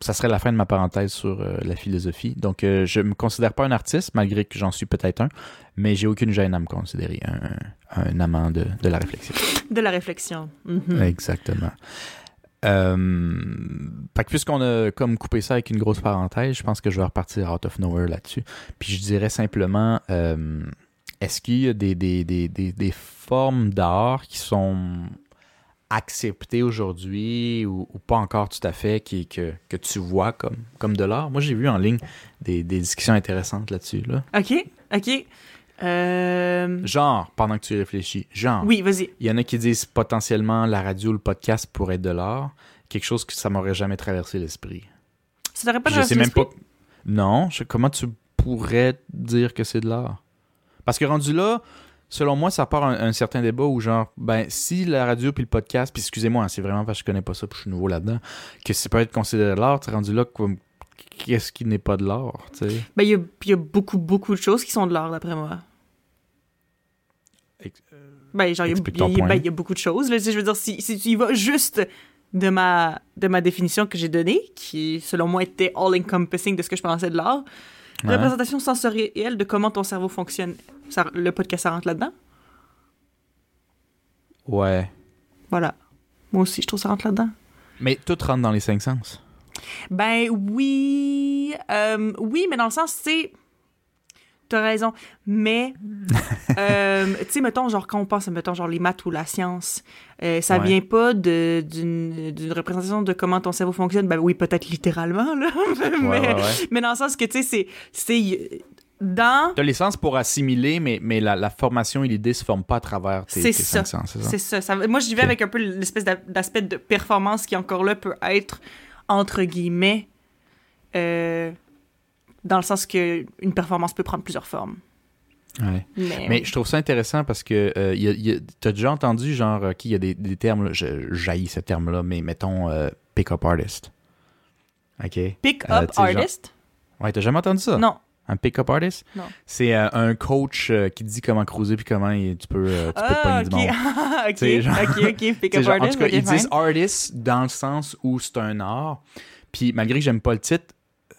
ça serait la fin de ma parenthèse sur euh, la philosophie. Donc, euh, je me considère pas un artiste, malgré que j'en suis peut-être un, mais j'ai aucune gêne à me considérer un, un amant de, de la réflexion. De la réflexion. Mhm. Exactement. Euh, puisqu'on a comme coupé ça avec une grosse parenthèse, je pense que je vais repartir out of nowhere là-dessus. Puis je dirais simplement, euh, est-ce qu'il y a des, des, des, des, formes d'art qui sont acceptées aujourd'hui ou, pas encore tout à fait, qui, que, que tu vois comme, comme de l'art? Moi, j'ai vu en ligne des, des discussions intéressantes là-dessus. Là. OK, OK. Euh... Genre, pendant que tu réfléchis, genre. Oui, vas-y. Il y en a qui disent potentiellement la radio, le podcast pourrait être de l'art. Quelque chose que ça m'aurait jamais traversé l'esprit. Ça t'aurait pas Je traversé sais même pas. Non, je- comment tu pourrais dire que c'est de l'art? Parce que rendu là, selon moi, ça part un, un certain débat où genre, ben, si la radio puis le podcast, puis excusez-moi, hein, c'est vraiment parce que je connais pas ça, puis je suis nouveau là-dedans, que ça peut être considéré de l'art, t'es rendu là, comme, qu'est-ce qui n'est pas de l'art, tu sais? Ben, il y a, il y a beaucoup, beaucoup de choses qui sont de l'art, d'après moi. Ben, genre, il y ben, il y a beaucoup de choses. Là. Je veux dire, si, si tu y vas juste de ma, de ma définition que j'ai donnée, qui, selon moi, était all-encompassing de ce que je pensais de l'art, Ouais. représentation sensorielle de comment ton cerveau fonctionne. Ça, le podcast, ça rentre là-dedans? Ouais. Voilà. Moi aussi, je trouve ça rentre là-dedans. Mais tout rentre dans les cinq sens. Ben oui, euh, oui, mais dans le sens, sais, t'as raison, mais, euh, tu sais, mettons, genre, quand on pense, à, mettons, genre, les maths ou la science, euh, ça Ouais. vient pas d'une représentation de comment ton cerveau fonctionne, ben oui, peut-être littéralement, là, mais, Ouais, ouais, ouais. mais dans le sens que, tu sais, c'est- dans, T'as les sens pour assimiler, mais, mais la, la formation et l'idée se forment pas à travers tes, C'est tes ça. cinq sens, c'est ça? moi, j'y vais avec un peu l'espèce d'a- d'aspect de performance qui, encore là, peut être entre guillemets, euh, dans le sens que une performance peut prendre plusieurs formes. Ouais. Mais, Mais je trouve ça intéressant parce que euh, y a- y a- t'as déjà entendu, genre, euh, qu'il y a des, des termes, là, je jaillis ce terme-là, mais mettons euh, pick-up artist. OK? pick euh, sais, genre- artist? Ouais, t'as jamais entendu ça? Non. Un pick-up artist? Non. C'est euh, un coach qui dit comment cruiser puis comment il- tu peux, tu peux te Ah, pogner du monde. ok, C'est genre- ok, ok, pick C'est up genre, en artist. tout cas, ils disent artist dans le sens où c'est un art. Puis malgré que j'aime pas le titre,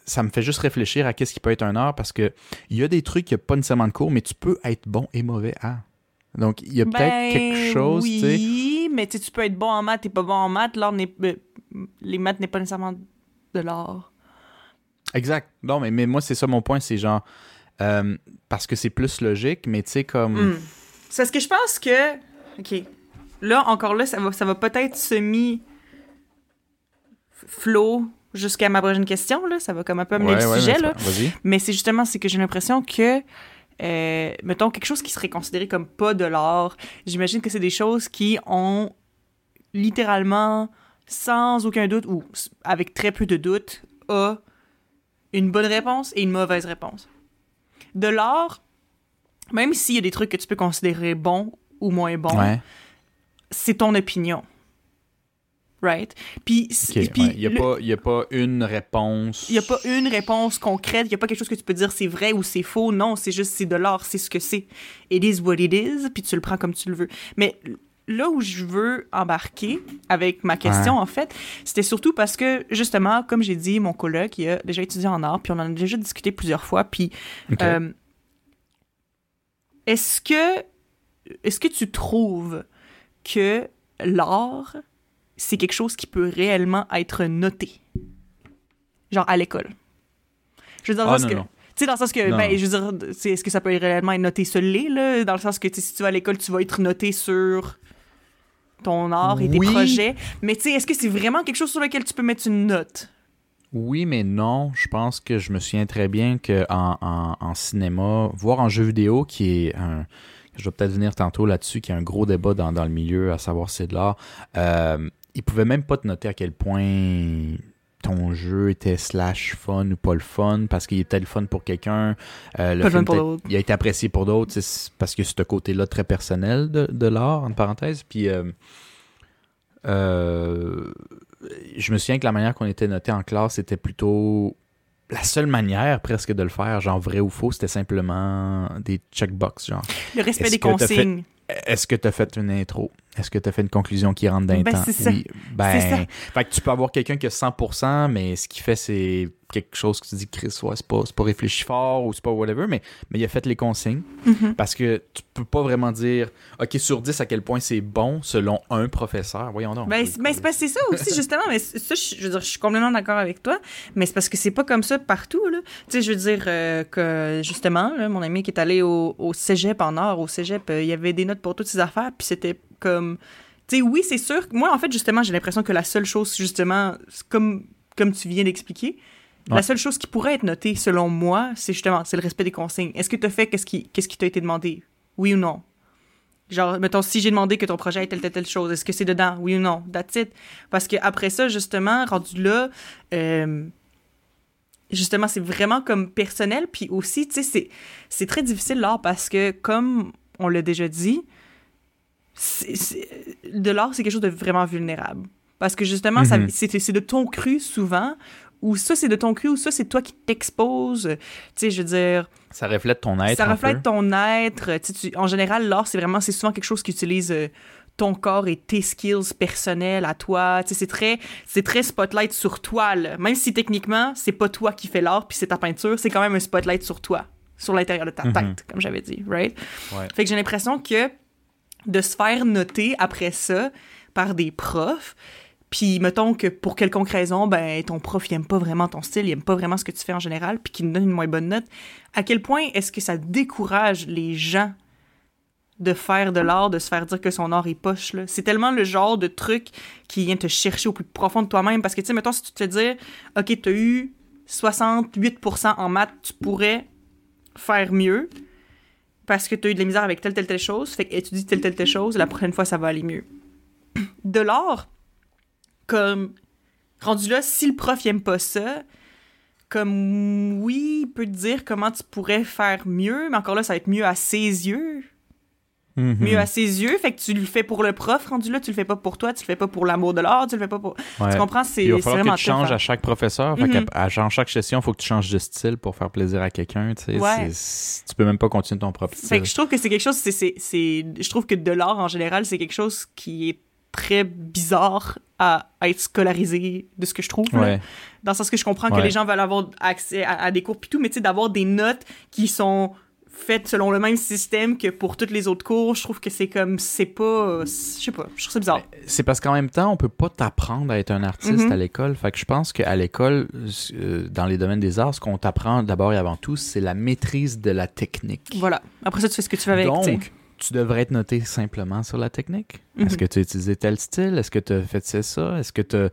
ça me fait juste réfléchir à qu'est-ce qui peut être un art parce que il y a des trucs qui n'ont pas nécessairement de cours, mais tu peux être bon et mauvais à. Donc il y a peut-être Ben, quelque chose. Oui, mais tu peux être bon en maths et pas bon en maths. L'art n'est, euh, les maths n'est pas nécessairement de l'art. Exact. Non, mais, mais moi, c'est ça mon point, c'est genre. euh, parce que c'est plus logique, mais tu sais, comme. Hmm. C'est ce que je pense que. Ok. Là, encore là, ça va, ça va peut-être semi flow jusqu'à ma prochaine question. Là. Ça va comme un peu amener Ouais, le ouais, sujet. mais Là. Mais c'est justement, c'est que j'ai l'impression que, euh, mettons, quelque chose qui serait considéré comme pas de l'art, j'imagine que c'est des choses qui ont littéralement, sans aucun doute, ou avec très peu de doute, a une bonne réponse et une mauvaise réponse. De l'art, même s'il y a des trucs que tu peux considérer bons ou moins bons, Ouais. c'est ton opinion. Right? Puis, puis ouais. Il n'y a, a pas une réponse. il n'y a pas une réponse concrète, il n'y a pas quelque chose que tu peux dire c'est vrai ou c'est faux. Non, c'est juste c'est de l'art, c'est ce que c'est. It is what it is, puis tu le prends comme tu le veux. Mais là où je veux embarquer avec ma question, Ouais. en fait, c'était surtout parce que, justement, comme j'ai dit, mon coloc, il a déjà étudié en art, puis on en a déjà discuté plusieurs fois, puis euh, est-ce que est-ce que tu trouves que l'art c'est quelque chose qui peut réellement être noté genre à l'école je veux dire dans Ah, le sens non, que non. tu sais dans le sens que Non. ben je veux dire c'est- est-ce que ça peut réellement être noté sur le là? Dans le sens que si tu vas à l'école tu vas être noté sur ton art et tes Oui. projets mais tu sais est-ce que c'est vraiment quelque chose sur lequel tu peux mettre une note? Oui, mais non. Je pense que je me souviens très bien que en, cinéma, voire en jeu vidéo, qui est un. Je vais peut-être venir tantôt là-dessus, qui est un gros débat dans, dans le milieu, à savoir si c'est de l'art. Euh, ils pouvaient même pas te noter à quel point ton jeu était slash fun ou pas le fun, parce qu'il était le fun pour quelqu'un. euh, le Pas le fun film pour. Il a été apprécié pour d'autres, parce que c'est ce côté-là très personnel de, de l'art, entre parenthèses. Puis. euh, euh, je me souviens que la manière qu'on était noté en classe, c'était plutôt la seule manière presque de le faire, genre vrai ou faux, c'était simplement des checkbox, genre. le respect des consignes Est-ce que tu as fait une intro? Est-ce que tu as fait une conclusion qui rentre dans le Ben, temps? c'est ça. Oui. Ben, ça. fait que tu peux avoir quelqu'un qui a 100%, mais ce qu'il fait, c'est quelque chose que tu dis, Chris, ouais, c'est pas, pas réfléchi fort ou c'est pas whatever, mais, mais il a fait les consignes. Mhm. Parce que tu peux pas vraiment dire, OK, sur 10, à quel point c'est bon selon un professeur. Voyons donc. Ben, c'est ben, c'est ça aussi, justement. Mais ça, je, je veux dire, je suis complètement d'accord avec toi. Mais c'est parce que c'est pas comme ça partout, là. Tu sais, je veux dire euh, que, justement, là, mon ami qui est allé au, au cégep en art, au cégep, euh, il y avait des notes pour toutes ses affaires, puis c'était comme. Tu sais, oui, c'est sûr. Moi, en fait, justement, j'ai l'impression que la seule chose, justement, comme, comme tu viens d'expliquer, Ouais. la seule chose qui pourrait être notée, selon moi, c'est justement, c'est le respect des consignes. Est-ce que tu as fait qu'est-ce qui, qu'est-ce qui t'a été demandé? Oui ou non? Genre, mettons, si j'ai demandé que ton projet est telle, telle, telle chose, est-ce que c'est dedans? Oui ou non? That's it. Parce que après ça, justement, rendu là, euh, justement, c'est vraiment comme personnel. Puis aussi, tu sais, c'est, c'est très difficile l'art parce que, comme on l'a déjà dit, c'est- c'est- de l'art, c'est quelque chose de vraiment vulnérable. Parce que justement, ça- Mhm. c'est, c'est de ton cru souvent, ou ça, c'est de ton cru, ou ça, c'est toi qui t'exposes. Tu sais, je veux dire, Ça reflète ton être. ça reflète ton être. Tu en général, l'art, c'est vraiment, c'est souvent quelque chose qui utilise euh, ton corps et tes skills personnels à toi. Tu sais, c'est très, c'est très spotlight sur toi. là. Même si techniquement, c'est pas toi qui fais l'art, puis c'est ta peinture, c'est quand même un spotlight sur toi, sur l'intérieur de ta Mhm. tête, comme j'avais dit, right? Ouais. Fait que j'ai l'impression que de se faire noter après ça par des profs, puis mettons que pour quelconque raison, ben ton prof il aime pas vraiment ton style, il aime pas vraiment ce que tu fais en général, puis qu'il nous donne une moins bonne note, à quel point est-ce que ça décourage les gens de faire de l'art, de se faire dire que son art est poche, là? C'est tellement le genre de truc qui vient te chercher au plus profond de toi-même, parce que, tu sais, mettons, si tu te fais dire, OK, t'as eu 68% en maths, tu pourrais faire mieux, parce que tu as eu de la misère avec telle, telle, telle chose, fait que étudie telle, telle, telle chose, la prochaine fois, ça va aller mieux. De l'art, comme rendu là, si le prof il aime pas ça, comme oui, il peut te dire comment tu pourrais faire mieux, mais encore là, ça va être mieux à ses yeux. Mhm. Mieux à ses yeux, fait que tu le fais pour le prof rendu là, tu le fais pas pour toi, tu le fais pas pour l'amour de l'art, tu le fais pas pour. Ouais. Tu comprends? C'est Il va falloir vraiment que tu changes hein. à chaque professeur. Fait Mhm. qu'à- à, à chaque session, il faut que tu changes de style pour faire plaisir à quelqu'un. tu sais. Ouais. Tu peux même pas continuer ton propre Fait style. que je trouve que c'est quelque chose, c'est, je trouve que de l'art en général, c'est quelque chose qui est très bizarre à, à être scolarisé de ce que je trouve. là. Dans le sens que je comprends que les gens veulent avoir accès à, à des cours pis tout, mais tu sais, d'avoir des notes qui sont faites selon le même système que pour toutes les autres cours, je trouve que c'est comme, c'est pas, je sais pas, je trouve ça bizarre. C'est parce qu'en même temps, on peut pas t'apprendre à être un artiste Mhm. à l'école. Fait que je pense qu'à l'école, euh, dans les domaines des arts, ce qu'on t'apprend d'abord et avant tout, c'est la maîtrise de la technique. Voilà. Après ça, tu fais ce que tu veux avec. Donc, tu devrais être noté simplement sur la technique. Mhm. Est-ce que tu as utilisé tel style? Est-ce que tu as fait ça, ça? Est-ce que tu as,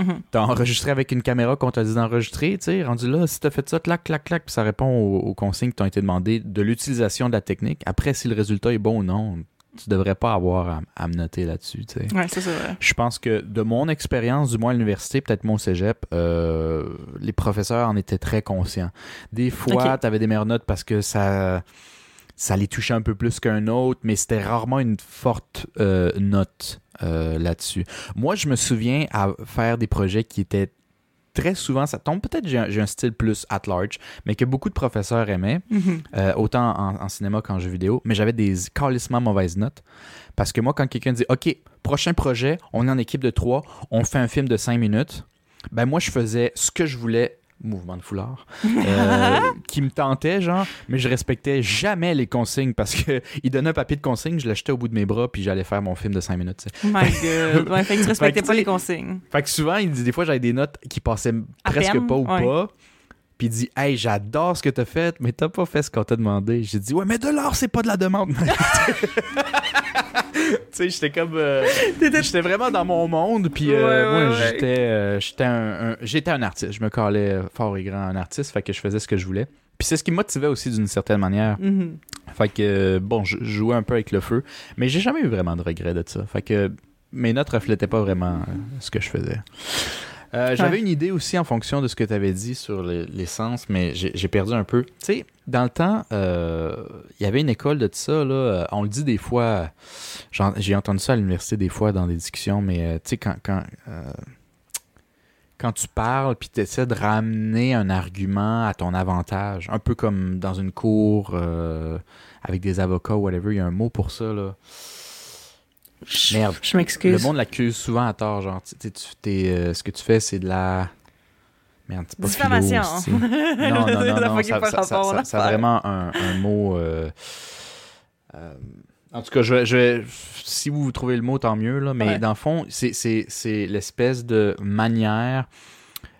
Mhm. enregistré avec une caméra qu'on t'a dit d'enregistrer? Tu sais, rendu là, si tu as fait ça, clac, clac, clac, puis ça répond aux, aux consignes qui t'ont été demandées de l'utilisation de la technique. Après, si le résultat est bon ou non, tu devrais pas avoir à, à me noter là-dessus. tu sais. Ouais, ça, c'est vrai. Je pense que de mon expérience, du moins à l'université, peut-être mon cégep, euh, les professeurs en étaient très conscients. Des fois, tu avais des meilleures notes parce que ça, ça les touchait un peu plus qu'un autre, mais c'était rarement une forte euh, note euh, là-dessus. Moi, je me souviens à faire des projets qui étaient très souvent, ça tombe peut-être j'ai un, j'ai un style plus at large, mais que beaucoup de professeurs aimaient, Mhm. euh, autant en, en cinéma qu'en jeu vidéo, mais j'avais des calissement mauvaises notes. Parce que moi, quand quelqu'un dit OK, prochain projet, on est en équipe de trois, on fait un film de cinq minutes, ben moi, je faisais ce que je voulais, mouvement de foulard, euh, qui me tentait, genre, mais je respectais jamais les consignes parce que il donnait un papier de consignes, je l'achetais au bout de mes bras, puis j'allais faire mon film de cinq minutes. tu sais. My god. Ouais, fait que tu respectais pas les consignes. Fait que souvent, il dit des fois, j'avais des notes qui passaient À presque peine, pas ou ouais. pas. Puis il dit Hey, j'adore ce que t'as fait, mais t'as pas fait ce qu'on t'a demandé. J'ai dit Ouais, mais de l'art, c'est pas de la demande. Tu sais, j'étais comme. euh, j'étais vraiment dans mon monde. Puis euh, Ouais, moi, ouais, j'étais euh, j'étais un, un- j'étais un artiste. Je me calais fort et grand un artiste. Fait que je faisais ce que je voulais. Puis c'est ce qui me motivait aussi d'une certaine manière. Mhm. Fait que, bon, je jouais un peu avec le feu, mais j'ai jamais eu vraiment de regrets de ça. Fait que mes notes reflétaient pas vraiment ce que je faisais. Euh, J'avais Ouais. une idée aussi en fonction de ce que tu avais dit sur les- l'essence, mais j'ai perdu un peu. Tu sais, dans le temps, euh, il y avait une école de ça, là, euh, on le dit des fois, j'ai entendu ça à l'université des fois dans des discussions, mais tu sais, quand, quand, euh, quand tu parles puis tu essaies de ramener un argument à ton avantage, un peu comme dans une cour avec des avocats ou whatever, il y a un mot pour ça, là. Je- Merde. Je Le m'excuse. monde l'accuse souvent à tort, genre, tu sais, tu- t'es, euh, ce que tu fais, c'est de la... Merde, c'est pas Diffamation. philo, c'est- Non, non, non, Ça non, ça, ça- ça- ça- ça a vraiment un, un mot... euh, euh, en tout cas, je, vais- je vais- si vous, trouvez le mot, tant mieux, là, mais Ouais. dans le fond, c'est, c'est, c'est l'espèce de manière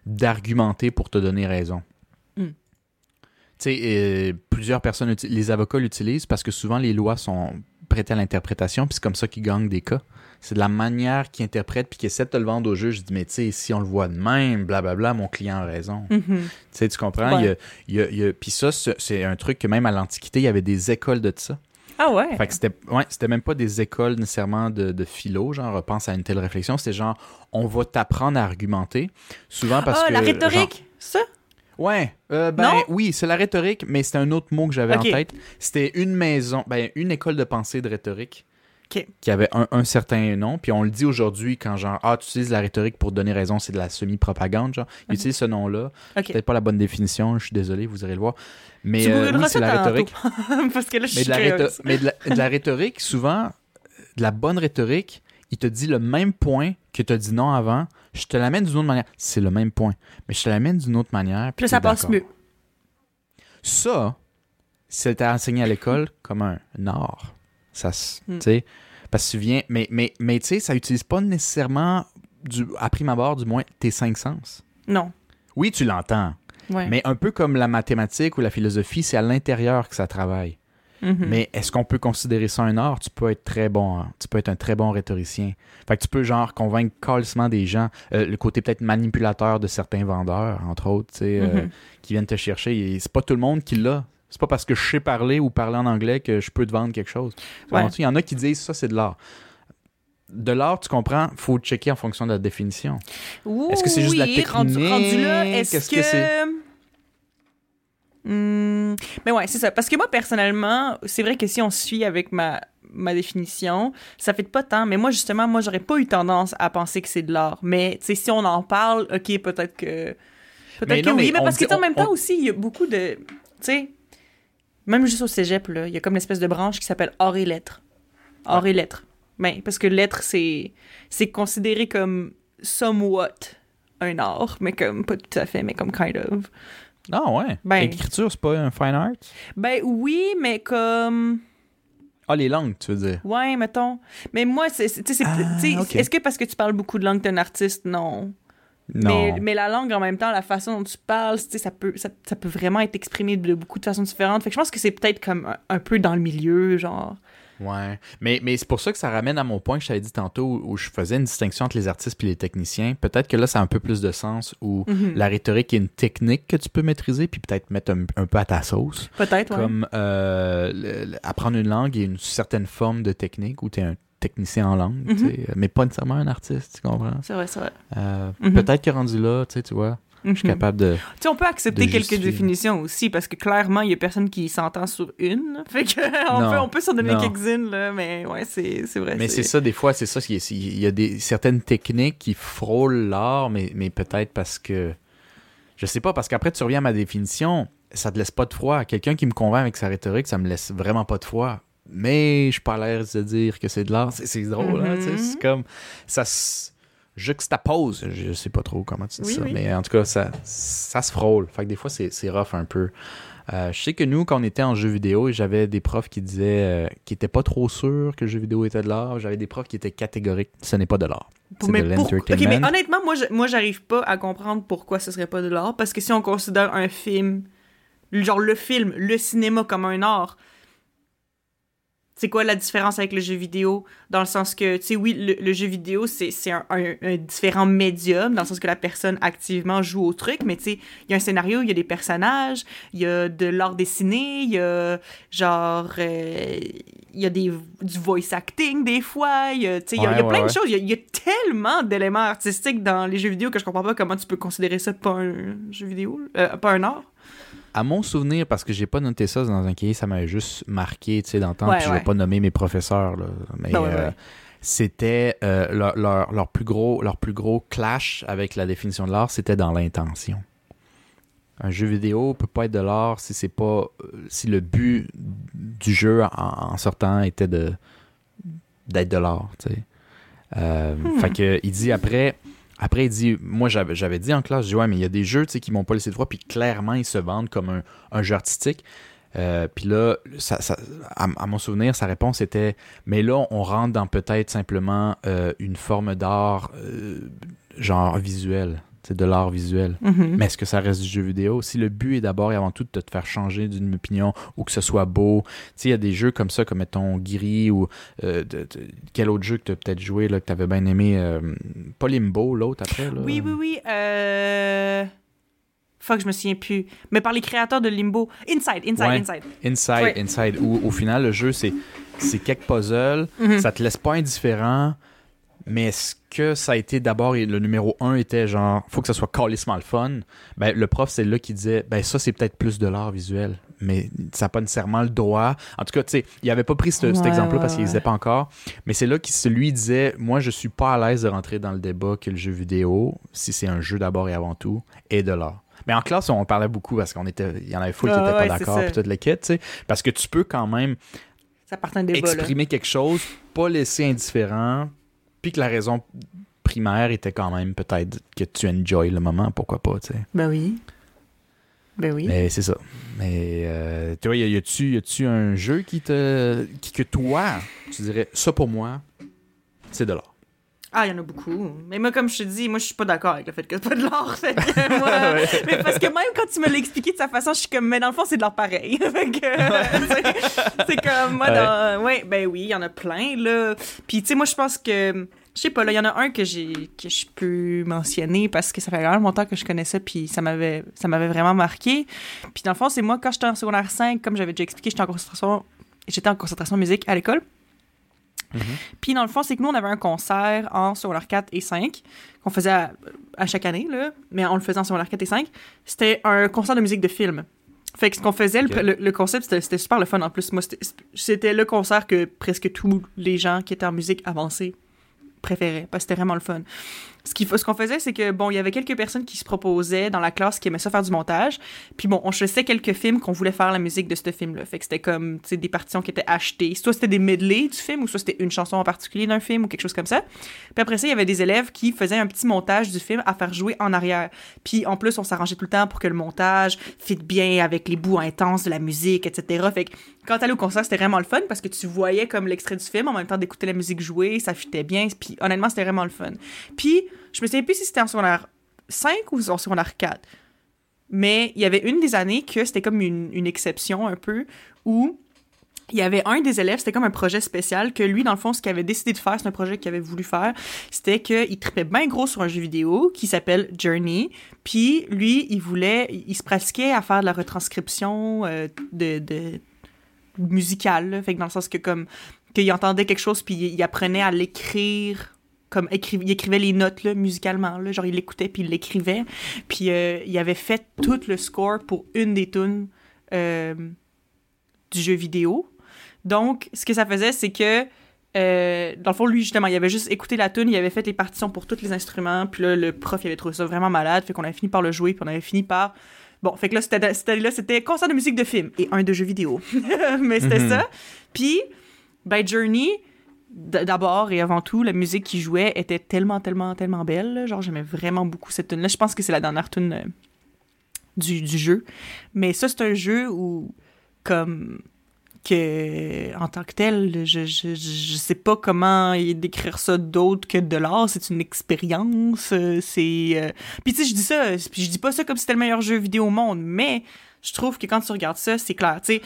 d'argumenter pour te donner raison. Mm. Tu sais, euh, plusieurs personnes, les avocats l'utilisent parce que souvent les lois sont prêtées à l'interprétation, puis c'est comme ça qu'ils gagnent des cas. C'est de la manière qu'ils interprètent, puis qu'ils essaient de te le vendre au juge. Je dis, mais tu sais, si on le voit de même, blablabla, mon client a raison. Mhm. Tu sais, tu comprends? Ouais. Il y a- il y a- il y a- Puis ça, c'est un truc que même à l'Antiquité, il y avait des écoles de ça. Ah ouais. Fait que c'était ouais, même pas des écoles nécessairement de, de philo, genre pense à une telle réflexion, c'était genre on va t'apprendre à argumenter. Souvent parce ah, que la genre- rhétorique, ça? Ouais, euh, ben Non? oui, c'est la rhétorique, mais c'était un autre mot que j'avais en tête. C'était une maison, ben une école de pensée de rhétorique. Qui avait un, un certain nom, puis on le dit aujourd'hui quand genre ah tu utilises la rhétorique pour donner raison, c'est de la semi-propagande genre. Ils utilisent ce nom-là, Ok. peut-être pas la bonne définition, je suis désolé, vous irez le voir. Mais Tu euh, oui, c'est la rhétorique. Parce que là, je Mais suis de, la curieuse. rhéto- mais de la, de la rhétorique, souvent, de la bonne rhétorique, il te dit le même point que tu as dit non avant. Je te l'amène d'une autre manière. C'est le même point. Mais je te l'amène d'une autre manière. Puis ça passe mieux. Ça, c'était enseigné à l'école comme un art. Ça, tu sais, parce que tu viens, mais, mais, mais tu sais, ça utilise pas nécessairement, du, à prime abord, du moins, tes cinq sens. Non. Oui, tu l'entends, Ouais. mais un peu comme la mathématique ou la philosophie, c'est à l'intérieur que ça travaille. Mhm. Mais est-ce qu'on peut considérer ça un art? Tu peux être très bon, hein. tu peux être un très bon rhétoricien. Fait que tu peux genre convaincre calcement des gens, euh, le côté peut-être manipulateur de certains vendeurs, entre autres, tu sais, euh, Mhm. qui viennent te chercher. Et c'est pas tout le monde qui l'a. C'est pas parce que je sais parler ou parler en anglais que je peux te vendre quelque chose. Ouais. Il y en a qui disent ça, c'est de l'art. de l'art, tu comprends, faut checker en fonction de la définition. Est-ce que c'est juste la rendu, rendu là, technique? est-ce que... que Hmm, mais ouais, c'est ça. Parce que moi, personnellement, c'est vrai que si on suit avec ma, ma définition, ça fait pas tant. Mais moi, justement, moi, j'aurais pas eu tendance à penser que c'est de l'art. Mais, tu sais, si on en parle, OK, peut-être que... Peut-être que non, oui. mais Mais parce que, dit- tu sais, en on- même temps aussi, il y a beaucoup de... Tu sais, même juste au cégep, là, il y a comme une espèce de branche qui s'appelle art et lettres. Art et lettres. Ben, parce que lettres, c'est c'est considéré comme somewhat un art, mais comme pas tout à fait, mais comme kind of. Ah ouais. Ben- L'écriture, c'est pas un fine art? Ben oui, mais comme Ah, les langues, tu veux dire. ouais, mettons. Mais moi, c'est Ah, est-ce que parce que tu parles beaucoup de langue, t'es un artiste? Non. Non. Mais, mais la langue en même temps, la façon dont tu parles, tu sais, ça peut ça, ça peut vraiment être exprimé de beaucoup de façons différentes. Fait que je pense que c'est peut-être comme un, un peu dans le milieu, genre. Ouais. Mais, mais c'est pour ça que ça ramène à mon point que je t'avais dit tantôt où, je faisais une distinction entre les artistes et les techniciens. Peut-être que là, ça a un peu plus de sens où Mhm. la rhétorique est une technique que tu peux maîtriser puis peut-être mettre un, un peu à ta sauce. Peut-être, ouais. Comme euh, le- apprendre une langue et une certaine forme de technique où tu es un technicien en langue, Mhm. mais pas nécessairement un artiste, tu comprends? C'est vrai, c'est vrai. Euh, Mhm. Peut-être que rendu là, tu sais, je suis Mhm. capable de... Tu sais, on peut accepter quelques définitions aussi, parce que clairement, il y a personne qui s'entend sur une. Fait que on Non, peut, on peut s'en donner quelques-unes, là, mais ouais, c'est vrai. Mais c'est ça, des fois, c'est ça. Il y a des, certaines techniques qui frôlent l'art, mais, mais peut-être parce que. Je sais pas, parce qu'après, tu reviens à ma définition, ça te laisse pas de froid. Quelqu'un qui me convainc avec sa rhétorique, ça me laisse vraiment pas de froid. Mais je suis pas à l'aise de dire que c'est de l'art. C'est drôle, hein. Mhm. C'est comme. Ça se juxtapose. Je sais pas trop comment tu dis Oui, ça. oui. Mais en tout cas, ça, ça se frôle. Fait que des fois, c'est c'est rough un peu. Euh, je sais que nous, quand on était en jeu vidéo, j'avais des profs qui disaient euh, qui étaient pas trop sûrs que le jeu vidéo était de l'art. J'avais des profs qui étaient catégoriques. Ce n'est pas de l'art. C'est mais de pour- Ok, l'entertainment. mais honnêtement, moi, je- moi, j'arrive pas à comprendre pourquoi ce serait pas de l'art, parce que si on considère un film, genre le film, le cinéma comme un art, c'est quoi la différence avec le jeu vidéo? Dans le sens que, tu sais, oui, le, le jeu vidéo, c'est c'est un, un- un différent médium, dans le sens que la personne activement joue au truc, mais tu sais, il y a un scénario, il y a des personnages, il y a de l'art dessiné, il y a genre, euh, il y a des, du voice acting des fois, il y a, tu sais, il y a- y a Ouais, plein ouais, de choses, il y a, il y a tellement d'éléments artistiques dans les jeux vidéo que je comprends pas comment tu peux considérer ça pas un jeu vidéo, euh, pas un art. À mon souvenir, parce que j'ai pas noté ça dans un cahier, ça m'avait juste marqué, tu sais, le temps, Ouais, puis je vais pas nommer mes professeurs, là, mais Ben ouais, euh, c'était euh, leur, leur- leur plus gros, leur plus gros clash avec la définition de l'art, c'était dans l'intention. Un jeu vidéo peut pas être de l'art si c'est pas euh, si le but du jeu en, en sortant était de d'être de l'art, tu sais. Euh, Hmm. Fait que il dit après après, il dit, moi j'avais dit en classe, je dis, ouais, mais il y a des jeux qui m'ont pas laissé de froid, puis clairement, ils se vendent comme un, jeu artistique. Euh, puis là, ça, à mon souvenir, sa réponse était, mais là, on rentre dans peut-être simplement euh, une forme d'art, euh, genre visuel, c'est de l'art visuel. Mhm. Mais est-ce que ça reste du jeu vidéo? Si le but est d'abord et avant tout de te faire changer d'une opinion ou que ce soit beau, tu sais, il y a des jeux comme ça, comme mettons Giri ou euh, de- de- quel autre jeu que tu as peut-être joué, là, que tu avais bien aimé, euh, pas Limbo, l'autre après, là? Oui, oui, oui. Euh... Fuck, je me souviens plus. Mais par les créateurs de Limbo. Inside, Inside, Ouais. Inside. Inside, Ouais. Inside, où au final, le jeu, c'est c'est quelques puzzles, Mhm. ça te laisse pas indifférent, mais est-ce que ça a été d'abord, le numéro un était genre, faut que ça soit calissement le fun, ben le prof, c'est là qui disait, ben ça, c'est peut-être plus de l'art visuel, mais ça n'a pas nécessairement le droit. En tout cas, tu sais, il avait pas pris ce- cet exemple-là ouais, parce qu'il ouais. n'existait pas encore, mais c'est là qu'il lui disait, moi, je suis pas à l'aise de rentrer dans le débat que le jeu vidéo, si c'est un jeu d'abord et avant tout, est de l'art. Mais en classe, on parlait beaucoup parce qu'on était, il y en avait qui Ah n'étaient ouais, pas d'accord, puis toute kit, tu sais, parce que tu peux quand même Ça là. exprimer quelque chose, pas laisser indifférent, puis que la raison primaire était quand même peut-être que tu enjoy le moment, pourquoi pas, tu sais. Ben oui. Ben oui. Mais c'est ça. Mais euh, tu vois, y a- a-tu y a-tu un jeu qui te qui que toi, tu dirais ça pour moi, c'est de l'art. Ah, il y en a beaucoup. Mais moi, comme je te dis, moi, je suis pas d'accord avec le fait que c'est pas de l'art. Fait que moi... Mais parce que même quand tu me l'as expliqué de sa façon, je suis comme, mais dans le fond, c'est de l'art pareil. fait que, c'est- c'est comme, moi, Ouais. dans... Ouais, ben oui, il y en a plein, là. Puis, tu sais, moi, je pense que... Je sais pas, là, il y en a un que j'ai que je peux mentionner parce que ça fait quand même longtemps que je connais ça, puis ça m'avait ça m'avait vraiment marqué. Puis dans le fond, c'est moi, quand j'étais en secondaire 5, comme j'avais déjà expliqué, j'étais en concentration, j'étais en concentration musique à l'école. Puis dans le fond, c'est que nous, on avait un concert en secondaire 4 et 5 qu'on faisait à, à chaque année, là, mais on le faisait en secondaire 4 et 5. C'était un concert de musique de film. Fait que ce qu'on faisait, le- Ok. le, le concept, c'était- super le fun en plus. Moi, c'était- c'était le concert que presque tous les gens qui étaient en musique avancée préféraient, parce que c'était vraiment le fun. Ce faut- ce qu'on faisait, c'est que, bon, il y avait quelques personnes qui se proposaient dans la classe qui aimaient ça faire du montage. Puis bon, on choisissait quelques films qu'on voulait faire la musique de ce film-là. Fait que c'était comme, tu sais, des partitions qui étaient achetées. Soit c'était des medley du film, ou soit c'était une chanson en particulier d'un film, ou quelque chose comme ça. Puis après ça, il y avait des élèves qui faisaient un petit montage du film à faire jouer en arrière. Puis en plus, on s'arrangeait tout le temps pour que le montage fit bien avec les bouts intenses de la musique, etc. Fait que quand t'allais au concert, c'était vraiment le fun parce que tu voyais comme l'extrait du film en même temps d'écouter la musique jouer, ça fitait bien. Puis honnêtement, c'était vraiment le fun. Puis je me souviens plus si c'était en secondaire 5 ou en secondaire 4. Mais il y avait une des années que c'était comme une, une exception un peu où il y avait un des élèves, c'était comme un projet spécial que lui, dans le fond, ce qu'il avait décidé de faire, c'est un projet qu'il avait voulu faire, c'était qu'il tripait bien gros sur un jeu vidéo qui s'appelle Journey. Puis lui, il voulait, il se pratiquait à faire de la retranscription euh, de, de musicale, fait que dans le sens que comme qu'il entendait quelque chose puis il apprenait à l'écrire comme écri- il écrivait les notes là, musicalement là, genre il l'écoutait puis il l'écrivait puis euh, il avait fait tout le score pour une des tunes euh, du jeu vidéo donc ce que ça faisait c'est que euh, dans le fond, lui, justement, il avait juste écouté la tune, il avait fait les partitions pour tous les instruments, puis là, le prof, il avait trouvé ça vraiment malade, fait qu'on avait fini par le jouer, puis on avait fini par... Bon, fait que là, c'était- cette année-là, c'était concert de musique de film et un de jeux vidéo. Mais c'était Mhm. ça. Puis, ben, Journey, d'abord et avant tout, la musique qui jouait était tellement, tellement, tellement belle. Genre, j'aimais vraiment beaucoup cette tune-là. Je pense que c'est la dernière tune euh, du, du jeu. Mais ça, c'est un jeu où, comme que en tant que tel, je, je, je sais pas comment décrire ça d'autre que de l'art. C'est une expérience. euh, C'est. euh, Puis tu sais, je dis ça, je dis pas ça comme si c'était le meilleur jeu vidéo au monde, mais je trouve que quand tu regardes ça, c'est clair. Tu sais,